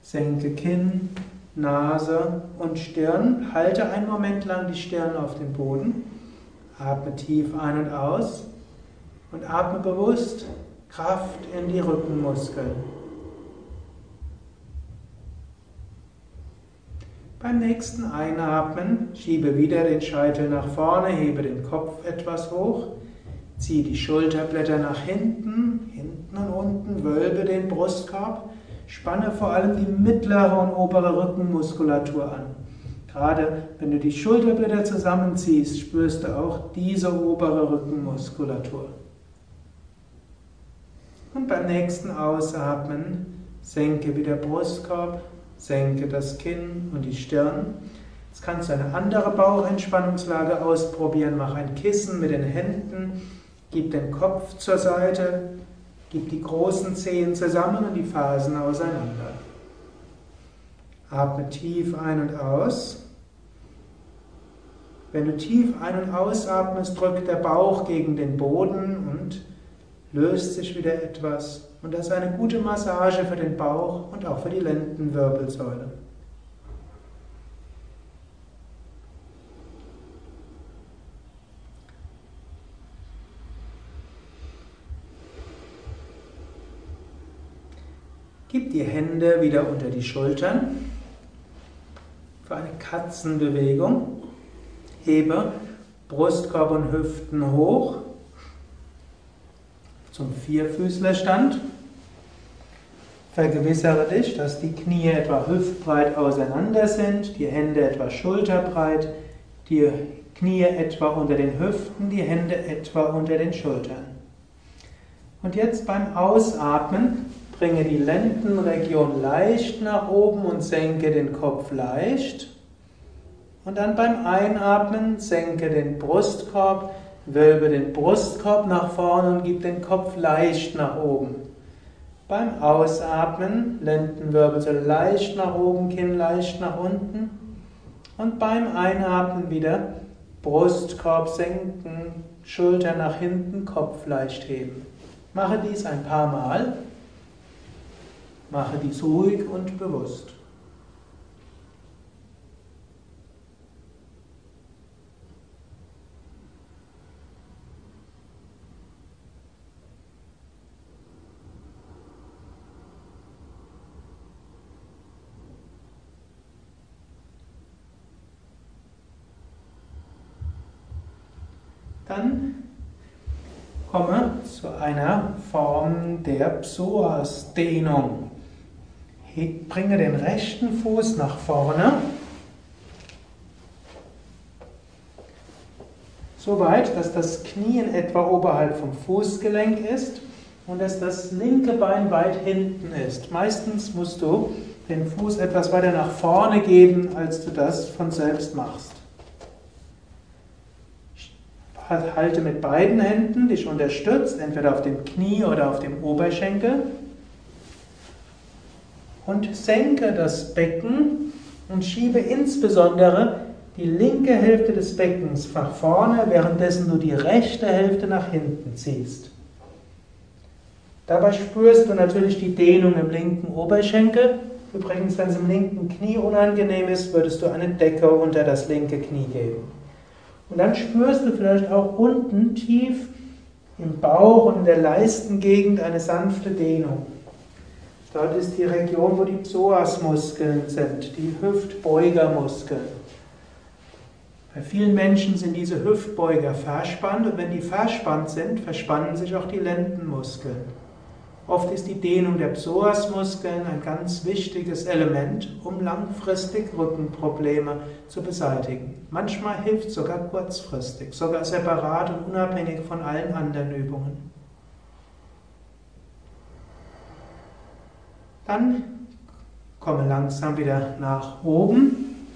senke Kinn, Nase und Stirn. Halte einen Moment lang die Stirn auf dem Boden. Atme tief ein und aus und atme bewusst Kraft in die Rückenmuskeln. Beim nächsten Einatmen schiebe wieder den Scheitel nach vorne, hebe den Kopf etwas hoch, ziehe die Schulterblätter nach hinten, hinten und unten, wölbe den Brustkorb, spanne vor allem die mittlere und obere Rückenmuskulatur an. Gerade wenn du die Schulterblätter zusammenziehst, spürst du auch diese obere Rückenmuskulatur. Und beim nächsten Ausatmen senke wieder Brustkorb, Senke das Kinn und die Stirn. Jetzt kannst du eine andere Bauchentspannungslage ausprobieren. Mach ein Kissen mit den Händen, gib den Kopf zur Seite, gib die großen Zehen zusammen und die Fasen auseinander. Atme tief ein und aus. Wenn du tief ein- und ausatmest, drückt der Bauch gegen den Boden und löst sich wieder etwas. Und das ist eine gute Massage für den Bauch und auch für die Lendenwirbelsäule. Gib die Hände wieder unter die Schultern für eine Katzenbewegung. Hebe Brustkorb und Hüften hoch zum Vierfüßlerstand. Vergewissere dich, dass die Knie etwa hüftbreit auseinander sind, die Hände etwa schulterbreit, die Knie etwa unter den Hüften, die Hände etwa unter den Schultern. Und jetzt beim Ausatmen bringe die Lendenregion leicht nach oben und senke den Kopf leicht. Und dann beim Einatmen senke den Brustkorb, wölbe den Brustkorb nach vorne und gib den Kopf leicht nach oben. Beim Ausatmen Lendenwirbel so leicht nach oben, Kinn leicht nach unten. Und beim Einatmen wieder Brustkorb senken, Schulter nach hinten, Kopf leicht heben. Mache dies ein paar Mal. Mache dies ruhig und bewusst. Dann komme zu einer Form der Psoas-Dehnung. Bringe den rechten Fuß nach vorne, so weit, dass das Knie in etwa oberhalb vom Fußgelenk ist und dass das linke Bein weit hinten ist. Meistens musst du den Fuß etwas weiter nach vorne geben, als du das von selbst machst. Halte mit beiden Händen dich unterstützt, entweder auf dem Knie oder auf dem Oberschenkel. Und senke das Becken und schiebe insbesondere die linke Hälfte des Beckens nach vorne, währenddessen du die rechte Hälfte nach hinten ziehst. Dabei spürst du natürlich die Dehnung im linken Oberschenkel. Übrigens, wenn es im linken Knie unangenehm ist, würdest du eine Decke unter das linke Knie geben. Und dann spürst du vielleicht auch unten tief im Bauch und in der Leistengegend eine sanfte Dehnung. Dort ist die Region, wo die Psoasmuskeln sind, die Hüftbeugermuskeln. Bei vielen Menschen sind diese Hüftbeuger verspannt und wenn die verspannt sind, verspannen sich auch die Lendenmuskeln. Oft ist die Dehnung der Psoasmuskeln ein ganz wichtiges Element, um langfristig Rückenprobleme zu beseitigen. Manchmal hilft sogar kurzfristig, sogar separat und unabhängig von allen anderen Übungen. Dann komme langsam wieder nach oben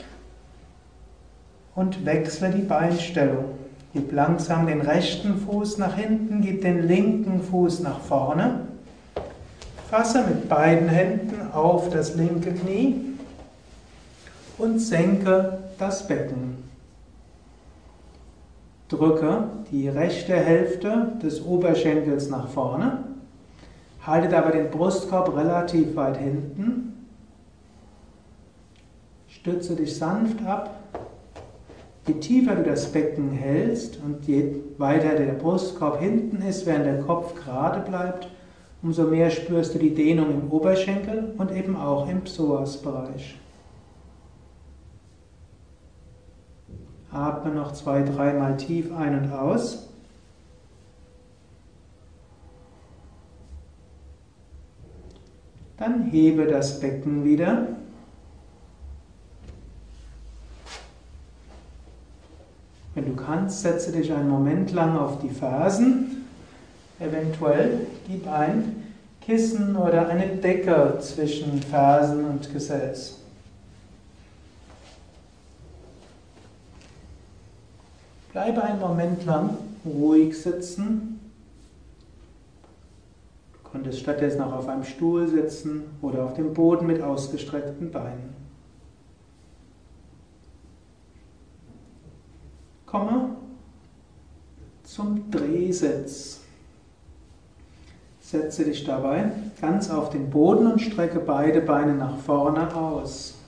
und wechsle die Beinstellung. Gib langsam den rechten Fuß nach hinten, gib den linken Fuß nach vorne. Fasse mit beiden Händen auf das linke Knie und senke das Becken. Drücke die rechte Hälfte des Oberschenkels nach vorne. Halte dabei den Brustkorb relativ weit hinten. Stütze dich sanft ab. Je tiefer du das Becken hältst und je weiter der Brustkorb hinten ist, während der Kopf gerade bleibt, umso mehr spürst du die Dehnung im Oberschenkel und eben auch im Psoasbereich. Atme noch zwei, dreimal tief ein und aus. Dann hebe das Becken wieder. Wenn du kannst, setze dich einen Moment lang auf die Fersen Eventuell gib ein Kissen oder eine Decke zwischen Fersen und Gesäß. Bleibe einen Moment lang ruhig sitzen. Du konntest stattdessen auch auf einem Stuhl sitzen oder auf dem Boden mit ausgestreckten Beinen. Komme zum Drehsitz. Setze dich dabei ganz auf den Boden und strecke beide Beine nach vorne aus.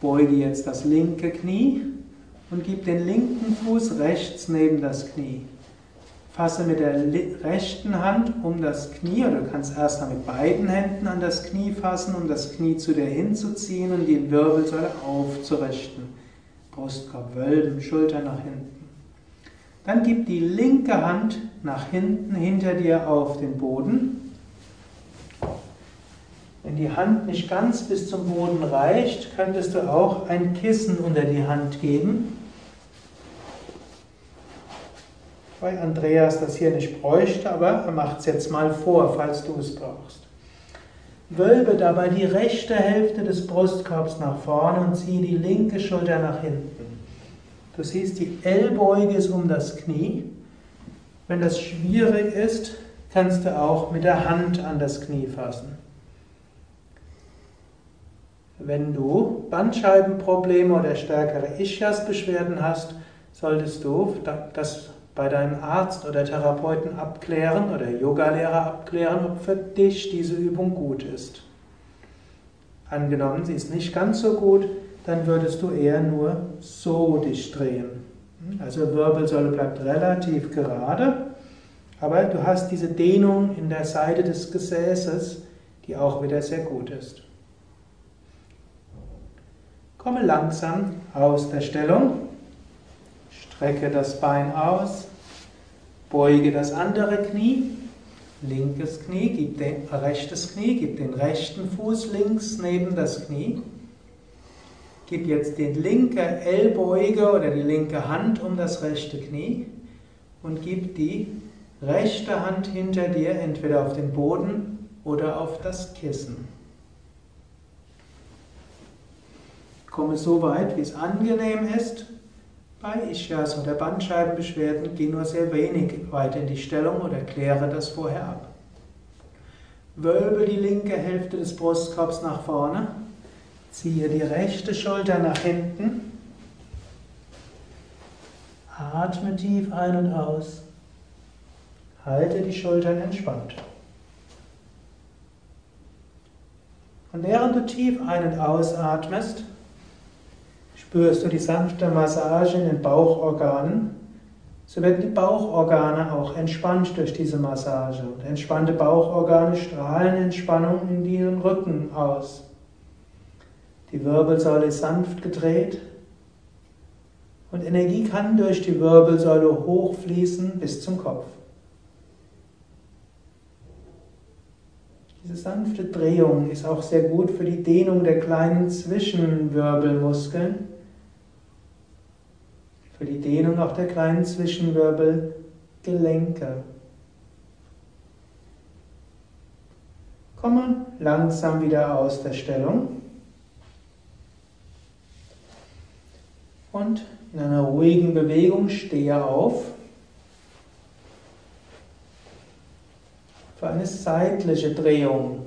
Beuge jetzt das linke Knie und gib den linken Fuß rechts neben das Knie. Fasse mit der rechten Hand um das Knie, oder du kannst erstmal mit beiden Händen an das Knie fassen, um das Knie zu dir hinzuziehen und die Wirbelsäule aufzurichten. Brustkorb wölben, Schulter nach hinten. Dann gib die linke Hand nach hinten hinter dir auf den Boden. Wenn die Hand nicht ganz bis zum Boden reicht, könntest du auch ein Kissen unter die Hand geben weil Andreas das hier nicht bräuchte, aber er macht es jetzt mal vor, falls du es brauchst. Wölbe dabei die rechte Hälfte des Brustkorbs nach vorne und ziehe die linke Schulter nach hinten. Du siehst, die Ellbeuge ist um das Knie. Wenn das schwierig ist, kannst du auch mit der Hand an das Knie fassen. Wenn du Bandscheibenprobleme oder stärkere Ischias-Beschwerden hast, solltest du das bei deinem Arzt oder Therapeuten abklären oder Yogalehrer abklären, ob für dich diese Übung gut ist. Angenommen, sie ist nicht ganz so gut, dann würdest du eher nur so dich drehen. Also Wirbelsäule bleibt relativ gerade, aber du hast diese Dehnung in der Seite des Gesäßes, die auch wieder sehr gut ist. Komme langsam aus der Stellung Strecke das Bein aus, beuge das andere Knie, linkes Knie, gib den, rechtes Knie, gib den rechten Fuß links neben das Knie. Gib jetzt den linke Ellbeuge oder die linke Hand um das rechte Knie und gib die rechte Hand hinter dir entweder auf den Boden oder auf das Kissen. Komme so weit, wie es angenehm ist bei Ischias oder Bandscheibenbeschwerden geh nur sehr wenig weit in die Stellung oder kläre das vorher ab. Wölbe die linke Hälfte des Brustkorbs nach vorne, ziehe die rechte Schulter nach hinten, atme tief ein und aus, halte die Schultern entspannt. Und während du tief ein- und ausatmest, spürst du die sanfte Massage in den Bauchorganen, so werden die Bauchorgane auch entspannt durch diese Massage. Und entspannte Bauchorgane strahlen Entspannung in den Rücken aus. Die Wirbelsäule ist sanft gedreht und Energie kann durch die Wirbelsäule hochfließen bis zum Kopf. Diese sanfte Drehung ist auch sehr gut für die Dehnung der kleinen Zwischenwirbelmuskeln für die Dehnung auch der kleinen Zwischenwirbelgelenke. Komme langsam wieder aus der Stellung. Und in einer ruhigen Bewegung stehe auf. Für eine seitliche Drehung,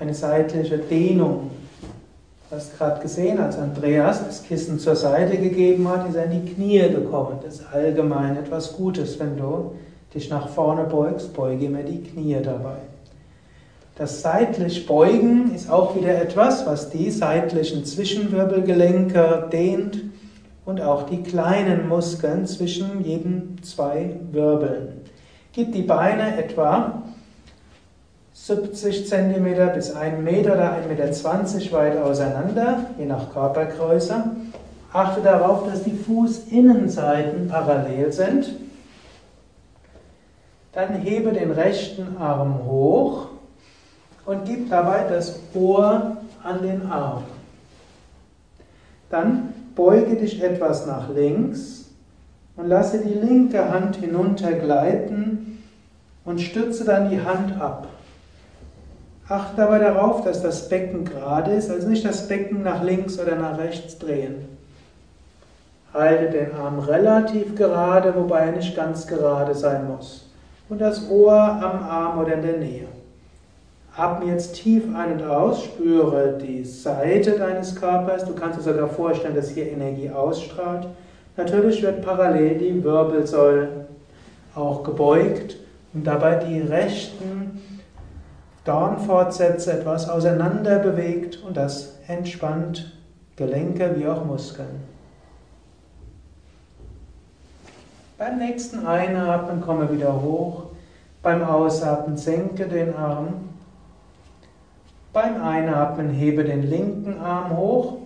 eine seitliche Dehnung hast gerade gesehen, als Andreas das Kissen zur Seite gegeben hat, ist er in die Knie gekommen. Das ist allgemein etwas Gutes, wenn du dich nach vorne beugst, beuge immer die Knie dabei. Das seitlich Beugen ist auch wieder etwas, was die seitlichen Zwischenwirbelgelenke dehnt und auch die kleinen Muskeln zwischen jedem zwei Wirbeln. Gib die Beine etwa 70 cm bis 1 Meter oder 1,20 Meter weit auseinander, je nach Körpergröße. Achte darauf, dass die Fußinnenseiten parallel sind. Dann hebe den rechten Arm hoch und gib dabei das Ohr an den Arm. Dann beuge dich etwas nach links und lasse die linke Hand hinuntergleiten und stütze dann die Hand ab. Achte dabei darauf, dass das Becken gerade ist, also nicht das Becken nach links oder nach rechts drehen. Halte den Arm relativ gerade, wobei er nicht ganz gerade sein muss. Und das Ohr am Arm oder in der Nähe. Atme jetzt tief ein und aus, spüre die Seite deines Körpers. Du kannst dir sogar vorstellen, dass hier Energie ausstrahlt. Natürlich wird parallel die Wirbelsäule auch gebeugt und dabei die rechten Dornfortsätze etwas auseinander bewegt und das entspannt Gelenke wie auch Muskeln. Beim nächsten Einatmen komme wieder hoch. Beim Ausatmen senke den Arm. Beim Einatmen hebe den linken Arm hoch.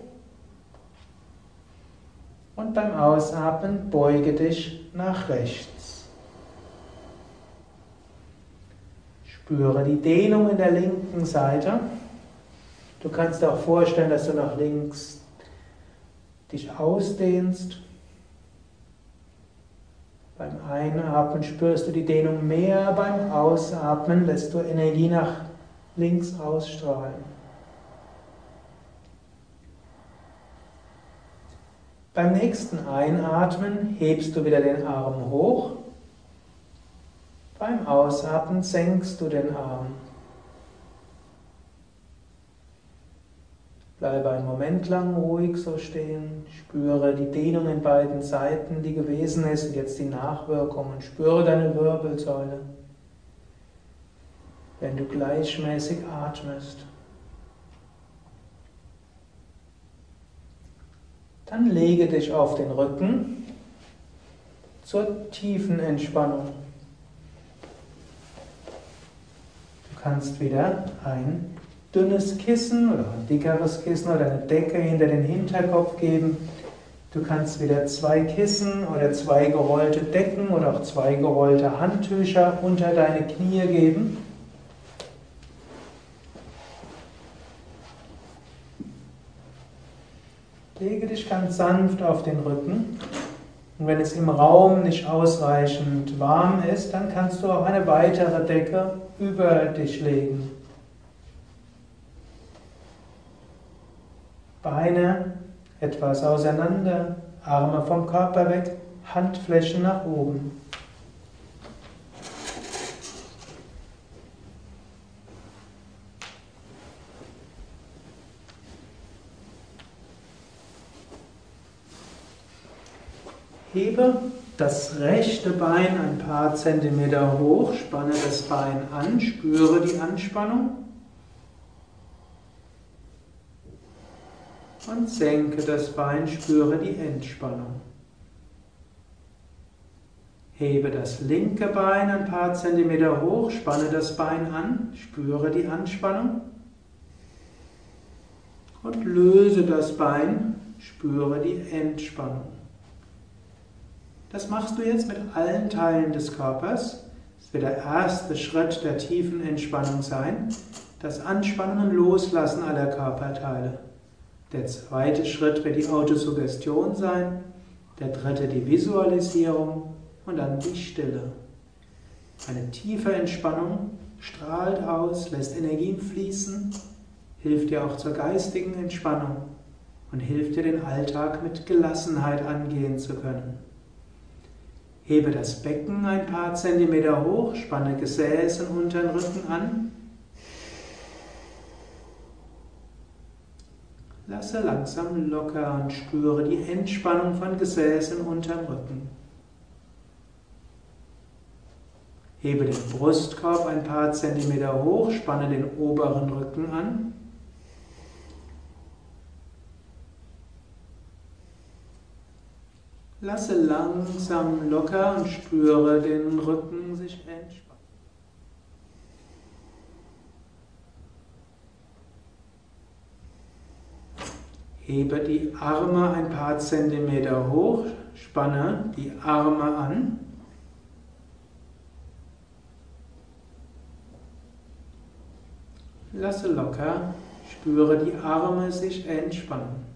Und beim Ausatmen beuge dich nach rechts. Spüre die Dehnung in der linken Seite. Du kannst dir auch vorstellen, dass du nach links dich ausdehnst. Beim Einatmen spürst du die Dehnung mehr, beim Ausatmen lässt du Energie nach links ausstrahlen. Beim nächsten Einatmen hebst du wieder den Arm hoch. Beim Ausatmen senkst du den Arm. Bleibe einen Moment lang ruhig so stehen, spüre die Dehnung in beiden Seiten, die gewesen ist, und jetzt die Nachwirkungen. Spüre deine Wirbelsäule, wenn du gleichmäßig atmest. Dann lege dich auf den Rücken zur tiefen Entspannung. Du kannst wieder ein dünnes Kissen oder ein dickeres Kissen oder eine Decke hinter den Hinterkopf geben. Du kannst wieder zwei Kissen oder zwei gerollte Decken oder auch zwei gerollte Handtücher unter deine Knie geben. Lege dich ganz sanft auf den Rücken. Und wenn es im Raum nicht ausreichend warm ist, dann kannst du auch eine weitere Decke über dich legen. Beine etwas auseinander, Arme vom Körper weg, Handflächen nach oben. Hebe das rechte Bein ein paar Zentimeter hoch, spanne das Bein an, spüre die Anspannung. und senke das Bein, spüre die Entspannung. Hebe das linke Bein ein paar Zentimeter hoch, spanne das Bein an, spüre die Anspannung und löse das Bein, spüre die Entspannung. Das machst du jetzt mit allen Teilen des Körpers. Das wird der erste Schritt der tiefen Entspannung sein, das Anspannen und Loslassen aller Körperteile. Der zweite Schritt wird die Autosuggestion sein, der dritte die Visualisierung und dann die Stille. Eine tiefe Entspannung strahlt aus, lässt Energien fließen, hilft dir auch zur geistigen Entspannung und hilft dir den Alltag mit Gelassenheit angehen zu können. Hebe das Becken ein paar Zentimeter hoch, spanne Gesäß und unteren Rücken an Lasse langsam locker und spüre die Entspannung von Gesäßen unterm Rücken. Hebe den Brustkorb ein paar Zentimeter hoch, spanne den oberen Rücken an. Lasse langsam locker und spüre den Rücken sich entspannen. Hebe die Arme ein paar Zentimeter hoch, spanne die Arme an. Lasse locker, spüre die Arme sich entspannen.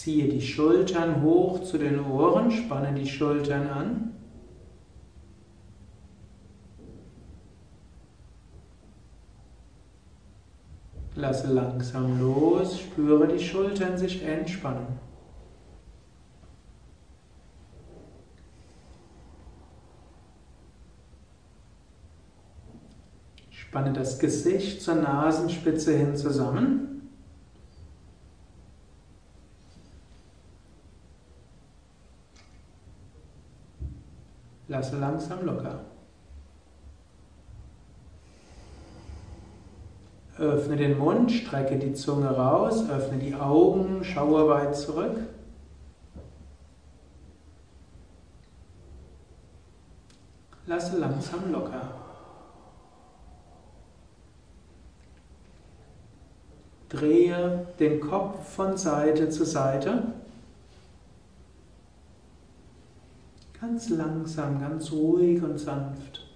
Ziehe die Schultern hoch zu den Ohren, spanne die Schultern an. Lasse langsam los, spüre die Schultern sich entspannen. Spanne das Gesicht zur Nasenspitze hin zusammen. Lasse langsam locker. Öffne den Mund, strecke die Zunge raus, öffne die Augen, schaue weit zurück. Lasse langsam locker. Drehe den Kopf von Seite zu Seite. Ganz langsam, ganz ruhig und sanft.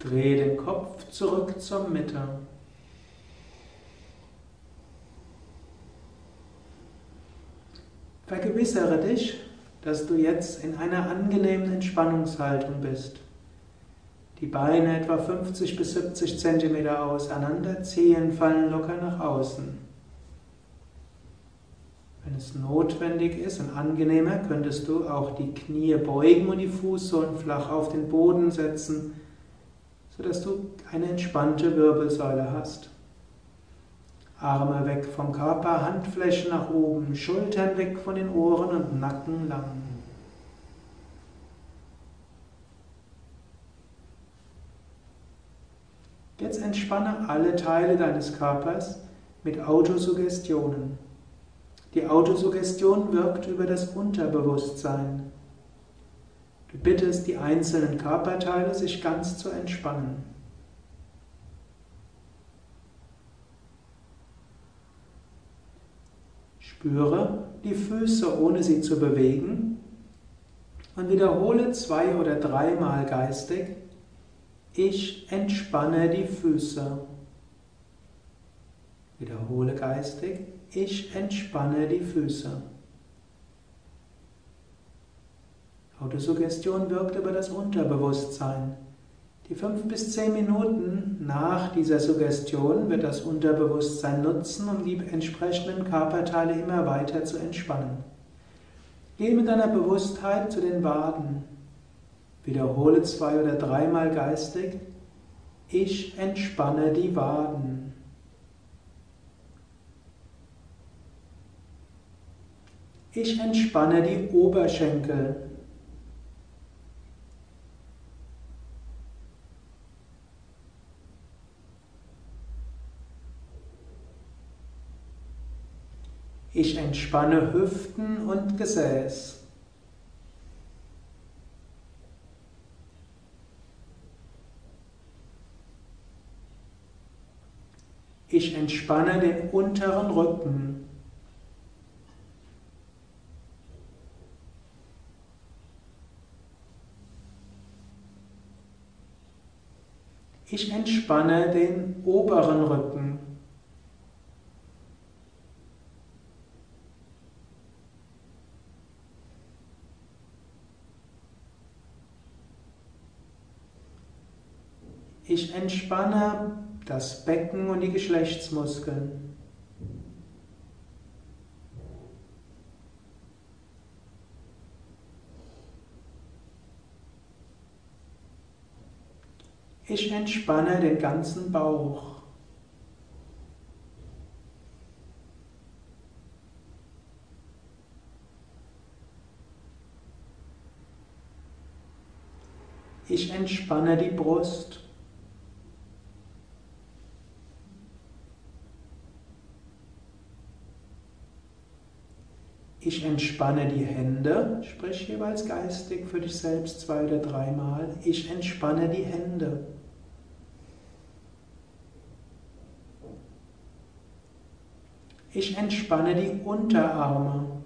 Dreh den Kopf zurück zur Mitte. Vergewissere dich, dass du jetzt in einer angenehmen Entspannungshaltung bist. Die Beine etwa 50 bis 70 Zentimeter auseinander, Zehen fallen locker nach außen. Wenn es notwendig ist und angenehmer, könntest du auch die Knie beugen und die Fußsohlen flach auf den Boden setzen sodass du eine entspannte Wirbelsäule hast. Arme weg vom Körper, Handflächen nach oben, Schultern weg von den Ohren und Nacken lang. Jetzt entspanne alle Teile deines Körpers mit Autosuggestionen. Die Autosuggestion wirkt über das Unterbewusstsein. Du bittest die einzelnen Körperteile, sich ganz zu entspannen. Spüre die Füße, ohne sie zu bewegen und wiederhole zwei oder dreimal geistig, ich entspanne die Füße. Wiederhole geistig, ich entspanne die Füße. Autosuggestion wirkt über das Unterbewusstsein. Die fünf bis zehn Minuten nach dieser Suggestion wird das Unterbewusstsein nutzen, um die entsprechenden Körperteile immer weiter zu entspannen. Geh mit deiner Bewusstheit zu den Waden. Wiederhole zwei oder dreimal geistig. Ich entspanne die Waden. Ich entspanne die Oberschenkel. Ich entspanne Hüften und Gesäß. Ich entspanne den unteren Rücken. Ich entspanne den oberen Rücken. Ich entspanne das Becken und die Geschlechtsmuskeln. Ich entspanne den ganzen Bauch. Ich entspanne die Brust. Ich entspanne die Hände, sprich jeweils geistig für dich selbst zwei oder dreimal. Ich entspanne die Hände. Ich entspanne die Unterarme.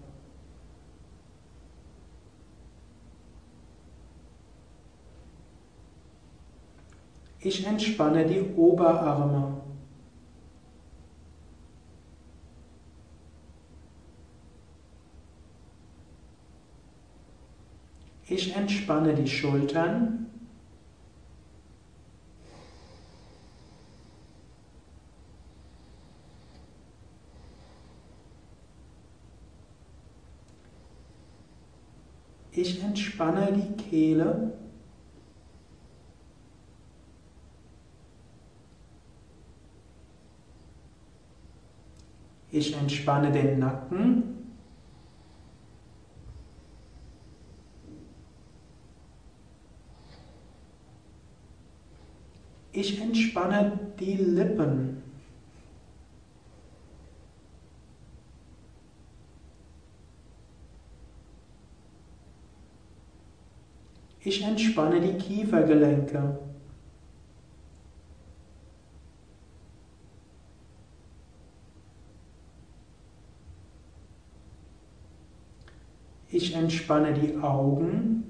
Ich entspanne die Oberarme. Ich entspanne die Schultern. Ich entspanne die Kehle. Ich entspanne den Nacken. Ich entspanne die Lippen. Ich entspanne die Kiefergelenke. Ich entspanne die Augen.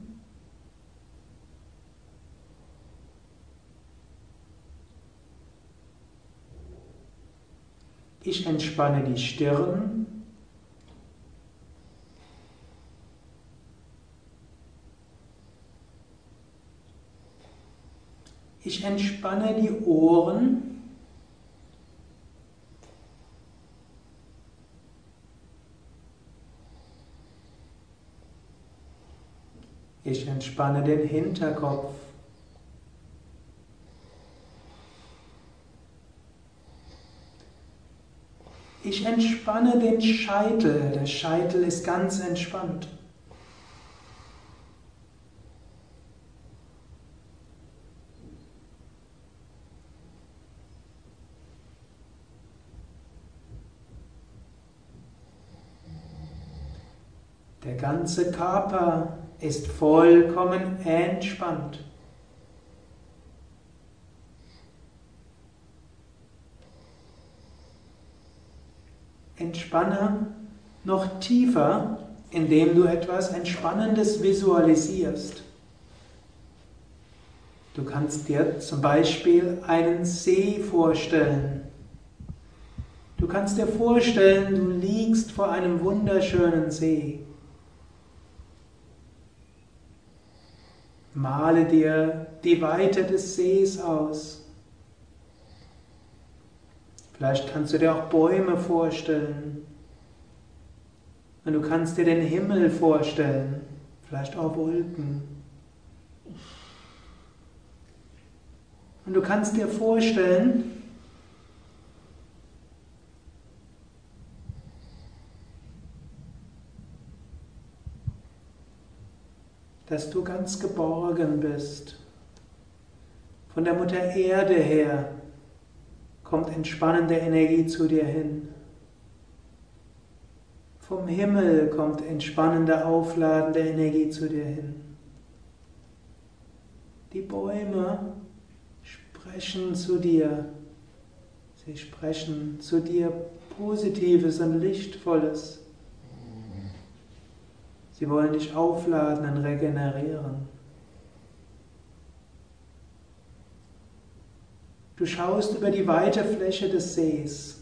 Ich entspanne die Stirn. Ich entspanne die Ohren. Ich entspanne den Hinterkopf. Ich entspanne den Scheitel. Der Scheitel ist ganz entspannt. Der ganze Körper ist vollkommen entspannt. Entspanne noch tiefer, indem du etwas Entspannendes visualisierst. Du kannst dir zum Beispiel einen See vorstellen. Du kannst dir vorstellen, du liegst vor einem wunderschönen See. Male dir die Weite des Sees aus. Vielleicht kannst du dir auch Bäume vorstellen. Und du kannst dir den Himmel vorstellen, vielleicht auch Wolken. Und du kannst dir vorstellen, dass du ganz geborgen bist. Von der Mutter Erde her kommt entspannende Energie zu dir hin. Vom Himmel kommt entspannende, aufladende Energie zu dir hin. Die Bäume sprechen zu dir. Sie sprechen zu dir Positives und Lichtvolles. Sie wollen dich aufladen und regenerieren. Du schaust über die weite Fläche des Sees.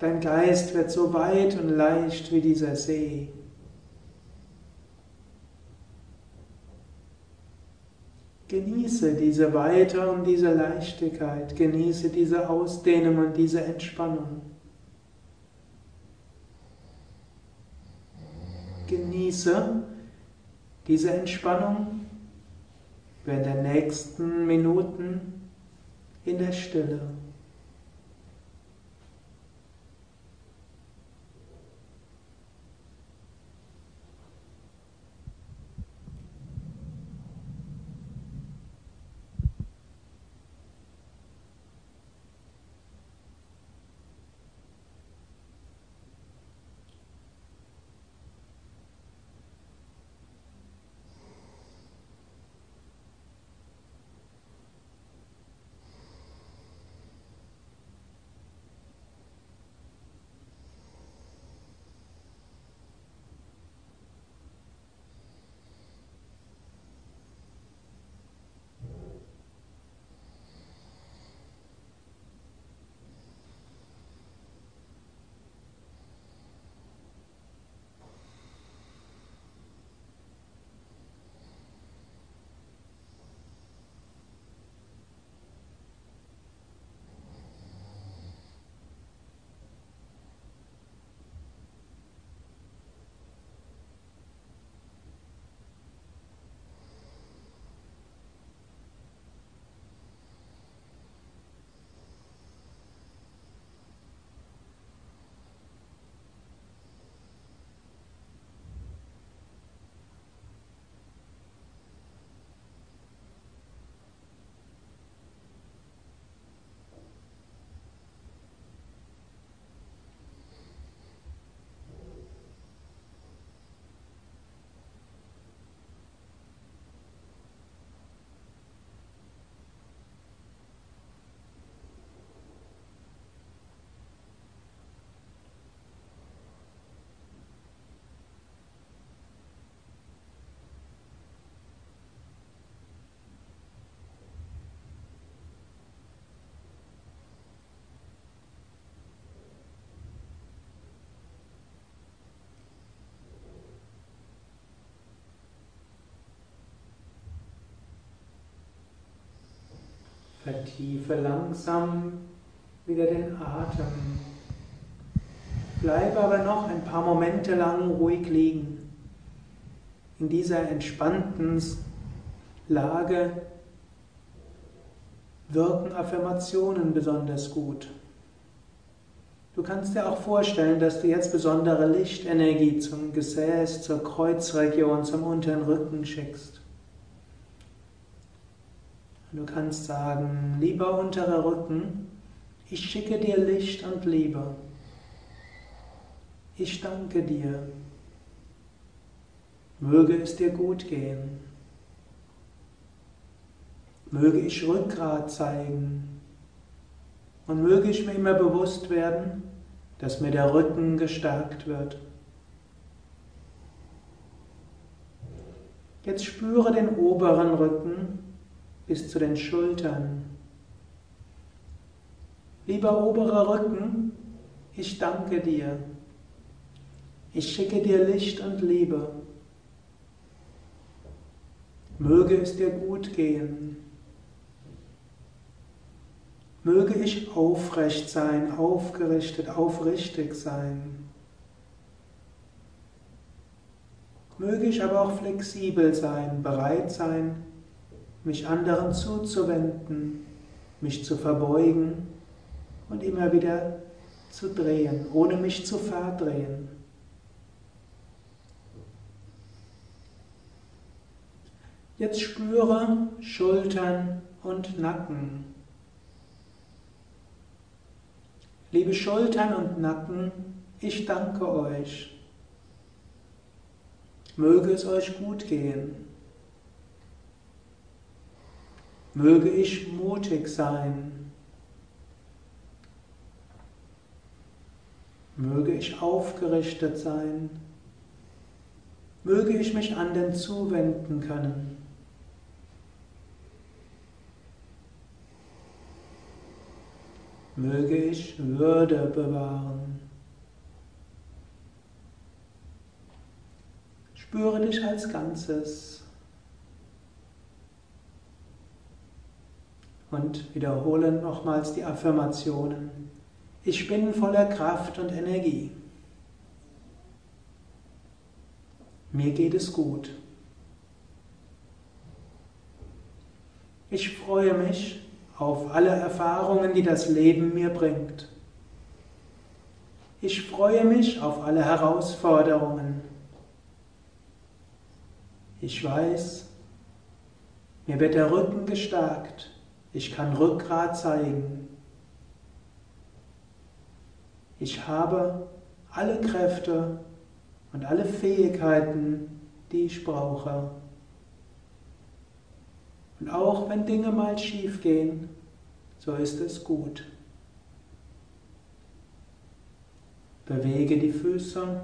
Dein Geist wird so weit und leicht wie dieser See. Genieße diese Weite und diese Leichtigkeit, genieße diese Ausdehnung und diese Entspannung. Genieße diese Entspannung während der nächsten Minuten in der Stille. Vertiefe langsam wieder den Atem. Bleibe aber noch ein paar Momente lang ruhig liegen. In dieser entspannten Lage wirken Affirmationen besonders gut. Du kannst dir auch vorstellen, dass du jetzt besondere Lichtenergie zum Gesäß, zur Kreuzregion, zum unteren Rücken schickst. Du kannst sagen, lieber unterer Rücken, ich schicke dir Licht und Liebe. Ich danke dir. Möge es dir gut gehen. Möge ich Rückgrat zeigen. Und möge ich mir immer bewusst werden, dass mir der Rücken gestärkt wird. Jetzt spüre den oberen Rücken bis zu den Schultern. Lieber oberer Rücken, ich danke dir. Ich schicke dir Licht und Liebe. Möge es dir gut gehen. Möge ich aufrecht sein, aufgerichtet, aufrichtig sein. Möge ich aber auch flexibel sein, bereit sein, mich anderen zuzuwenden, mich zu verbeugen und immer wieder zu drehen, ohne mich zu verdrehen. Jetzt spüre Schultern und Nacken. Liebe Schultern und Nacken, ich danke euch. Möge es euch gut gehen. Möge ich mutig sein. Möge ich aufgerichtet sein. Möge ich mich anderen zuwenden können. Möge ich Würde bewahren. Spüre dich als Ganzes. Und wiederhole nochmals die Affirmationen. Ich bin voller Kraft und Energie. Mir geht es gut. Ich freue mich auf alle Erfahrungen, die das Leben mir bringt. Ich freue mich auf alle Herausforderungen. Ich weiß, mir wird der Rücken gestärkt. Ich kann Rückgrat zeigen. Ich habe alle Kräfte und alle Fähigkeiten, die ich brauche. Und auch wenn Dinge mal schief gehen, so ist es gut. Bewege die Füße,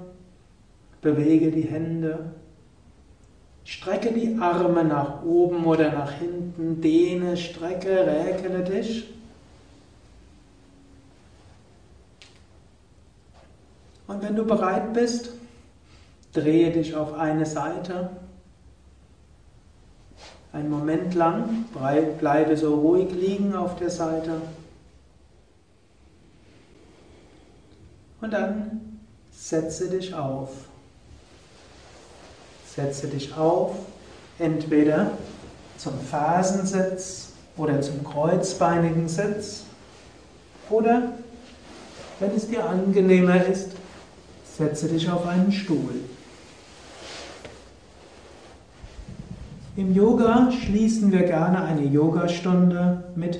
bewege die Hände, strecke die Arme nach oben oder nach hinten, dehne, strecke, räkele dich. Und wenn du bereit bist, drehe dich auf eine Seite. Einen Moment lang bleibe so ruhig liegen auf der Seite. Und dann setze dich auf. Setze dich auf, entweder zum Fersensitz oder zum kreuzbeinigen Sitz. Oder, wenn es dir angenehmer ist, setze dich auf einen Stuhl. Im Yoga schließen wir gerne eine Yogastunde mit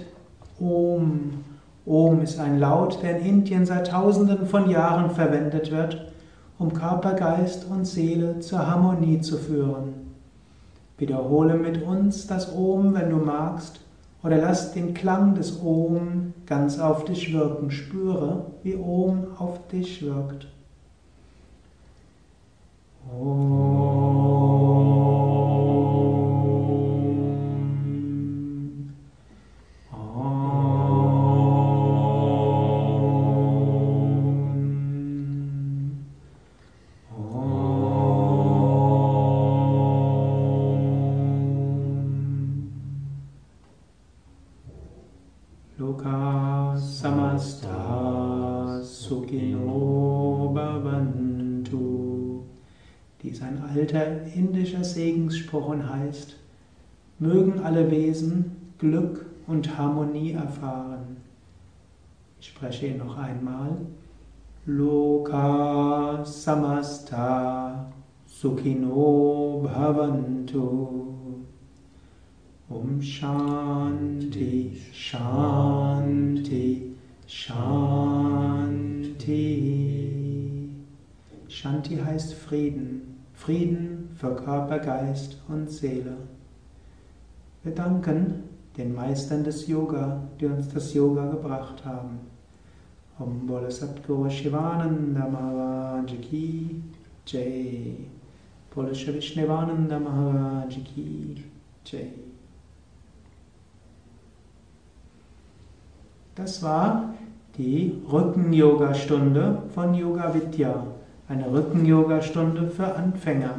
Om. Om ist ein Laut, der in Indien seit Tausenden von Jahren verwendet wird, um Körper, Geist und Seele zur Harmonie zu führen. Wiederhole mit uns das Om, wenn du magst, oder lass den Klang des Om ganz auf dich wirken. Spüre, wie Om auf dich wirkt. Om. Und heißt, mögen alle Wesen Glück und Harmonie erfahren. Ich spreche ihn noch einmal. Loka Samasta Sukhino Bhavantu. Om Shanti, Shanti, Shanti. Shanti heißt Frieden, Frieden für Körper, Geist und Seele. Wir danken den Meistern des Yoga, die uns das Yoga gebracht haben. Om Bole Satguru Shivananda Maharaj Ki Jai. Bole Vishnevananda Maharaj Ki Jai. Das war die Rücken-Yoga-Stunde von Yoga Vidya. Eine Rücken-Yoga-Stunde für Anfänger.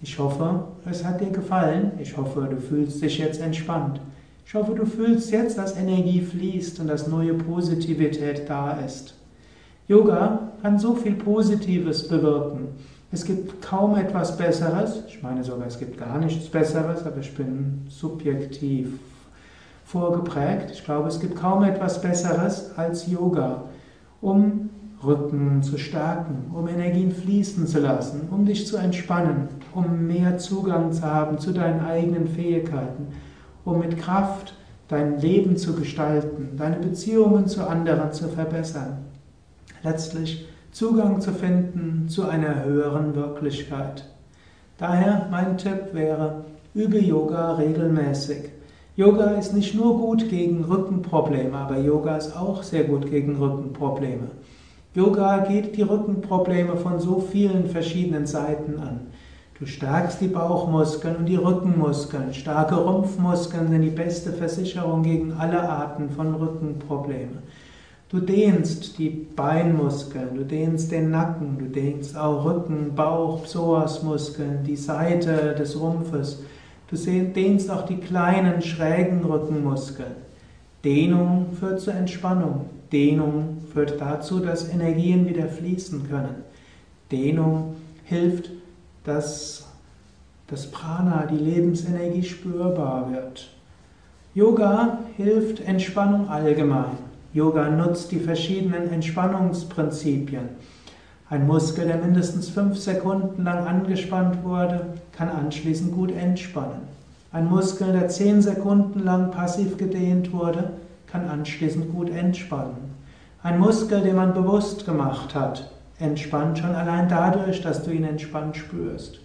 Ich hoffe, es hat dir gefallen. Ich hoffe, du fühlst dich jetzt entspannt. Ich hoffe, du fühlst jetzt, dass Energie fließt und dass neue Positivität da ist. Yoga kann so viel Positives bewirken. Es gibt kaum etwas Besseres. Ich meine sogar, es gibt gar nichts Besseres, aber ich bin subjektiv vorgeprägt. Ich glaube, es gibt kaum etwas Besseres als Yoga, um Rücken zu stärken, um Energien fließen zu lassen, um dich zu entspannen, um mehr Zugang zu haben zu deinen eigenen Fähigkeiten, um mit Kraft dein Leben zu gestalten, deine Beziehungen zu anderen zu verbessern. Letztlich Zugang zu finden zu einer höheren Wirklichkeit. Daher mein Tipp wäre, übe Yoga regelmäßig. Yoga ist nicht nur gut gegen Rückenprobleme, aber Yoga ist auch sehr gut gegen Rückenprobleme. Yoga geht die Rückenprobleme von so vielen verschiedenen Seiten an. Du stärkst die Bauchmuskeln und die Rückenmuskeln. Starke Rumpfmuskeln sind die beste Versicherung gegen alle Arten von Rückenproblemen. Du dehnst die Beinmuskeln, du dehnst den Nacken, du dehnst auch Rücken, Bauch, Psoasmuskeln, die Seite des Rumpfes. Du dehnst auch die kleinen schrägen Rückenmuskeln. Dehnung führt zur Entspannung. Dehnung führt dazu, dass Energien wieder fließen können. Dehnung hilft, dass das Prana, die Lebensenergie spürbar wird. Yoga hilft Entspannung allgemein. Yoga nutzt die verschiedenen Entspannungsprinzipien. Ein Muskel, der mindestens fünf Sekunden lang angespannt wurde, kann anschließend gut entspannen. Ein Muskel, der zehn Sekunden lang passiv gedehnt wurde, kann anschließend gut entspannen. Ein Muskel, den man bewusst gemacht hat, entspannt schon allein dadurch, dass du ihn entspannt spürst.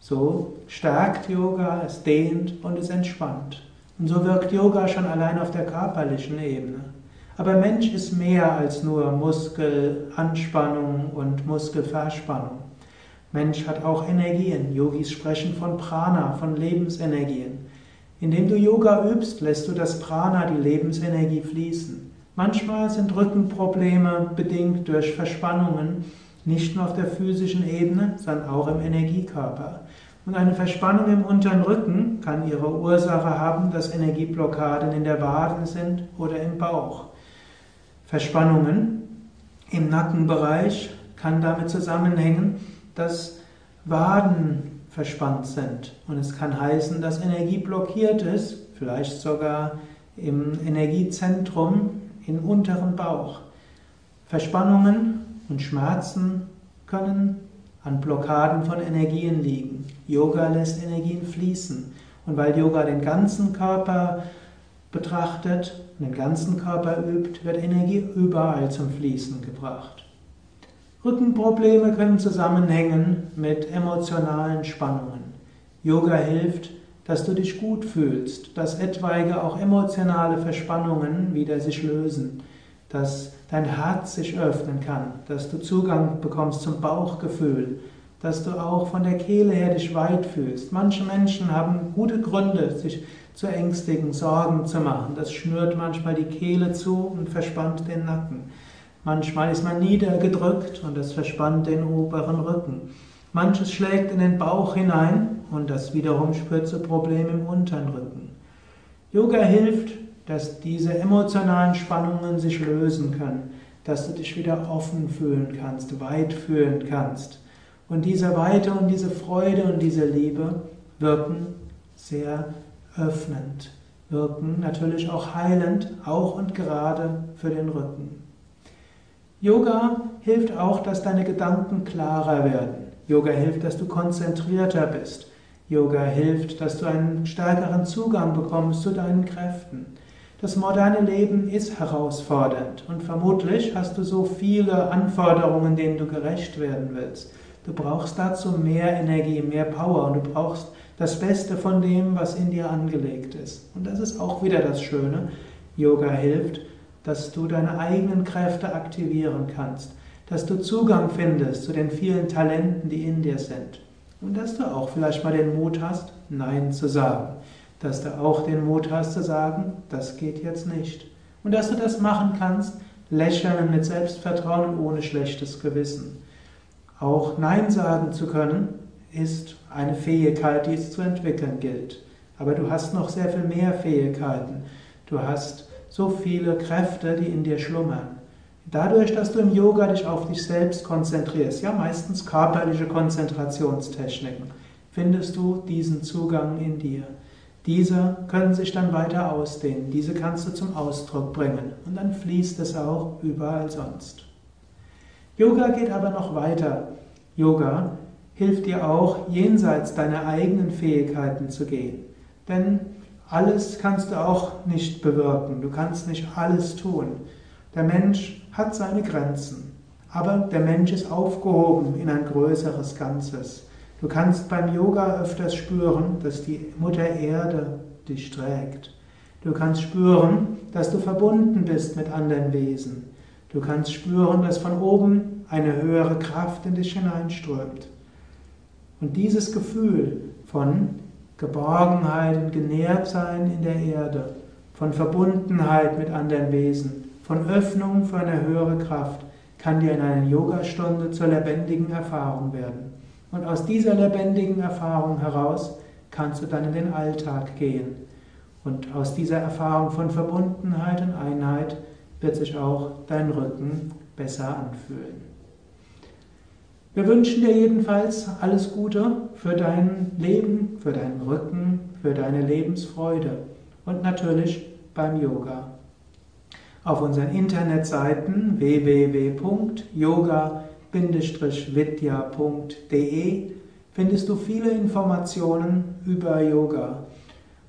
So stärkt Yoga, es dehnt und es entspannt. Und so wirkt Yoga schon allein auf der körperlichen Ebene. Aber Mensch ist mehr als nur Muskelanspannung und Muskelverspannung. Mensch hat auch Energien. Yogis sprechen von Prana, von Lebensenergien. Indem du Yoga übst, lässt du das Prana, die Lebensenergie fließen. Manchmal sind Rückenprobleme bedingt durch Verspannungen, nicht nur auf der physischen Ebene, sondern auch im Energiekörper. Und eine Verspannung im unteren Rücken kann ihre Ursache haben, dass Energieblockaden in der Wade sind oder im Bauch. Verspannungen im Nackenbereich kann damit zusammenhängen, dass Waden verspannt sind. Und es kann heißen, dass Energie blockiert ist, vielleicht sogar im Energiezentrum im unteren Bauch. Verspannungen und Schmerzen können an Blockaden von Energien liegen. Yoga lässt Energien fließen. Und weil Yoga den ganzen Körper betrachtet den ganzen Körper übt, wird Energie überall zum Fließen gebracht. Rückenprobleme können zusammenhängen mit emotionalen Spannungen. Yoga hilft, dass du dich gut fühlst, dass etwaige auch emotionale Verspannungen wieder sich lösen, dass dein Herz sich öffnen kann, dass du Zugang bekommst zum Bauchgefühl, dass du auch von der Kehle her dich weit fühlst. Manche Menschen haben gute Gründe, sich zu ängstigen, Sorgen zu machen. Das schnürt manchmal die Kehle zu und verspannt den Nacken. Manchmal ist man niedergedrückt und das verspannt den oberen Rücken. Manches schlägt in den Bauch hinein und das wiederum spürt zu Problemen im unteren Rücken. Yoga hilft, dass diese emotionalen Spannungen sich lösen können, dass du dich wieder offen fühlen kannst, weit fühlen kannst. Und diese Weite und diese Freude und diese Liebe wirken sehr öffnend, wirken natürlich auch heilend, auch und gerade für den Rücken. Yoga hilft auch, dass deine Gedanken klarer werden. Yoga hilft, dass du konzentrierter bist. Yoga hilft, dass du einen stärkeren Zugang bekommst zu deinen Kräften. Das moderne Leben ist herausfordernd und vermutlich hast du so viele Anforderungen, denen du gerecht werden willst. Du brauchst dazu mehr Energie, mehr Power und du brauchst das Beste von dem, was in dir angelegt ist. Und das ist auch wieder das Schöne. Yoga hilft, dass du deine eigenen Kräfte aktivieren kannst, dass du Zugang findest zu den vielen Talenten, die in dir sind. Und dass du auch vielleicht mal den Mut hast, Nein zu sagen dass du auch den Mut hast zu sagen, das geht jetzt nicht. Und dass du das machen kannst, lächeln mit Selbstvertrauen und ohne schlechtes Gewissen. Auch Nein sagen zu können, ist eine Fähigkeit, die es zu entwickeln gilt. Aber du hast noch sehr viel mehr Fähigkeiten. Du hast so viele Kräfte, die in dir schlummern. Dadurch, dass du im Yoga dich auf dich selbst konzentrierst, ja meistens körperliche Konzentrationstechniken, findest du diesen Zugang in dir. Diese können sich dann weiter ausdehnen, diese kannst du zum Ausdruck bringen und dann fließt es auch überall sonst. Yoga geht aber noch weiter. Yoga hilft dir auch, jenseits deiner eigenen Fähigkeiten zu gehen. Denn alles kannst du auch nicht bewirken, du kannst nicht alles tun. Der Mensch hat seine Grenzen, aber der Mensch ist aufgehoben in ein größeres Ganzes. Du kannst beim Yoga öfters spüren, dass die Mutter Erde dich trägt. Du kannst spüren, dass du verbunden bist mit anderen Wesen. Du kannst spüren, dass von oben eine höhere Kraft in dich hineinströmt. Und dieses Gefühl von Geborgenheit und Genährtsein in der Erde, von Verbundenheit mit anderen Wesen, von Öffnung für eine höhere Kraft, kann dir in einer Yogastunde zur lebendigen Erfahrung werden. Und aus dieser lebendigen Erfahrung heraus kannst du dann in den Alltag gehen. Und aus dieser Erfahrung von Verbundenheit und Einheit wird sich auch dein Rücken besser anfühlen. Wir wünschen dir jedenfalls alles Gute für dein Leben, für deinen Rücken, für deine Lebensfreude und natürlich beim Yoga. Auf unseren Internetseiten www.yoga.com vidya.de findest du viele Informationen über Yoga.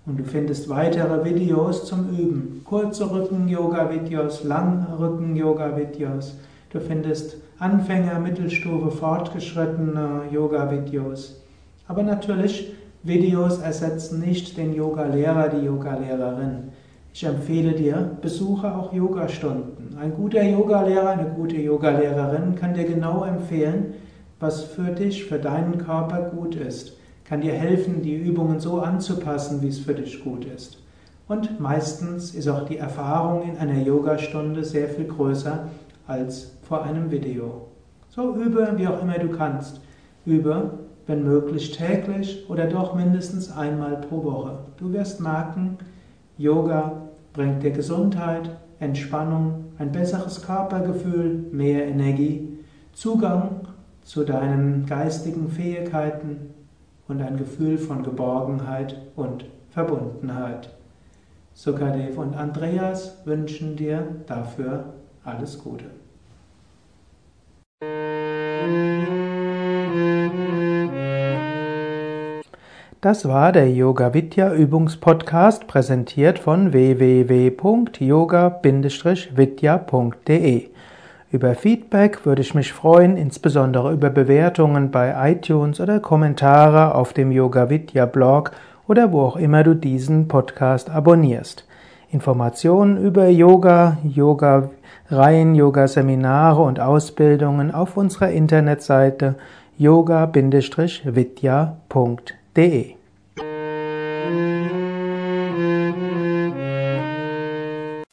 Und du findest weitere Videos zum Üben. Kurze Rücken-Yoga-Videos, lange Rücken-Yoga-Videos. Du findest Anfänger, Mittelstufe, fortgeschrittene Yoga-Videos. Aber natürlich, Videos ersetzen nicht den Yoga-Lehrer, die Yoga-Lehrerin. Ich empfehle dir, besuche auch Yogastunden. Ein guter Yogalehrer, eine gute Yogalehrerin kann dir genau empfehlen, was für dich, für deinen Körper gut ist, kann dir helfen, die Übungen so anzupassen, wie es für dich gut ist. Und meistens ist auch die Erfahrung in einer Yogastunde sehr viel größer als vor einem Video. So übe, wie auch immer du kannst. Übe, wenn möglich täglich oder doch mindestens einmal pro Woche. Du wirst merken, Yoga bringt dir Gesundheit, Entspannung, ein besseres Körpergefühl, mehr Energie, Zugang zu deinen geistigen Fähigkeiten und ein Gefühl von Geborgenheit und Verbundenheit. Sukadev und Andreas wünschen dir dafür alles Gute. Das war der Yoga Vidya Übungspodcast, präsentiert von www.yoga-vidya.de. Über Feedback würde ich mich freuen, insbesondere über Bewertungen bei iTunes oder Kommentare auf dem Yoga Vidya Blog oder wo auch immer du diesen Podcast abonnierst. Informationen über Yoga, Yoga Reihen, Yoga Seminare und Ausbildungen auf unserer Internetseite yoga-vidya.de De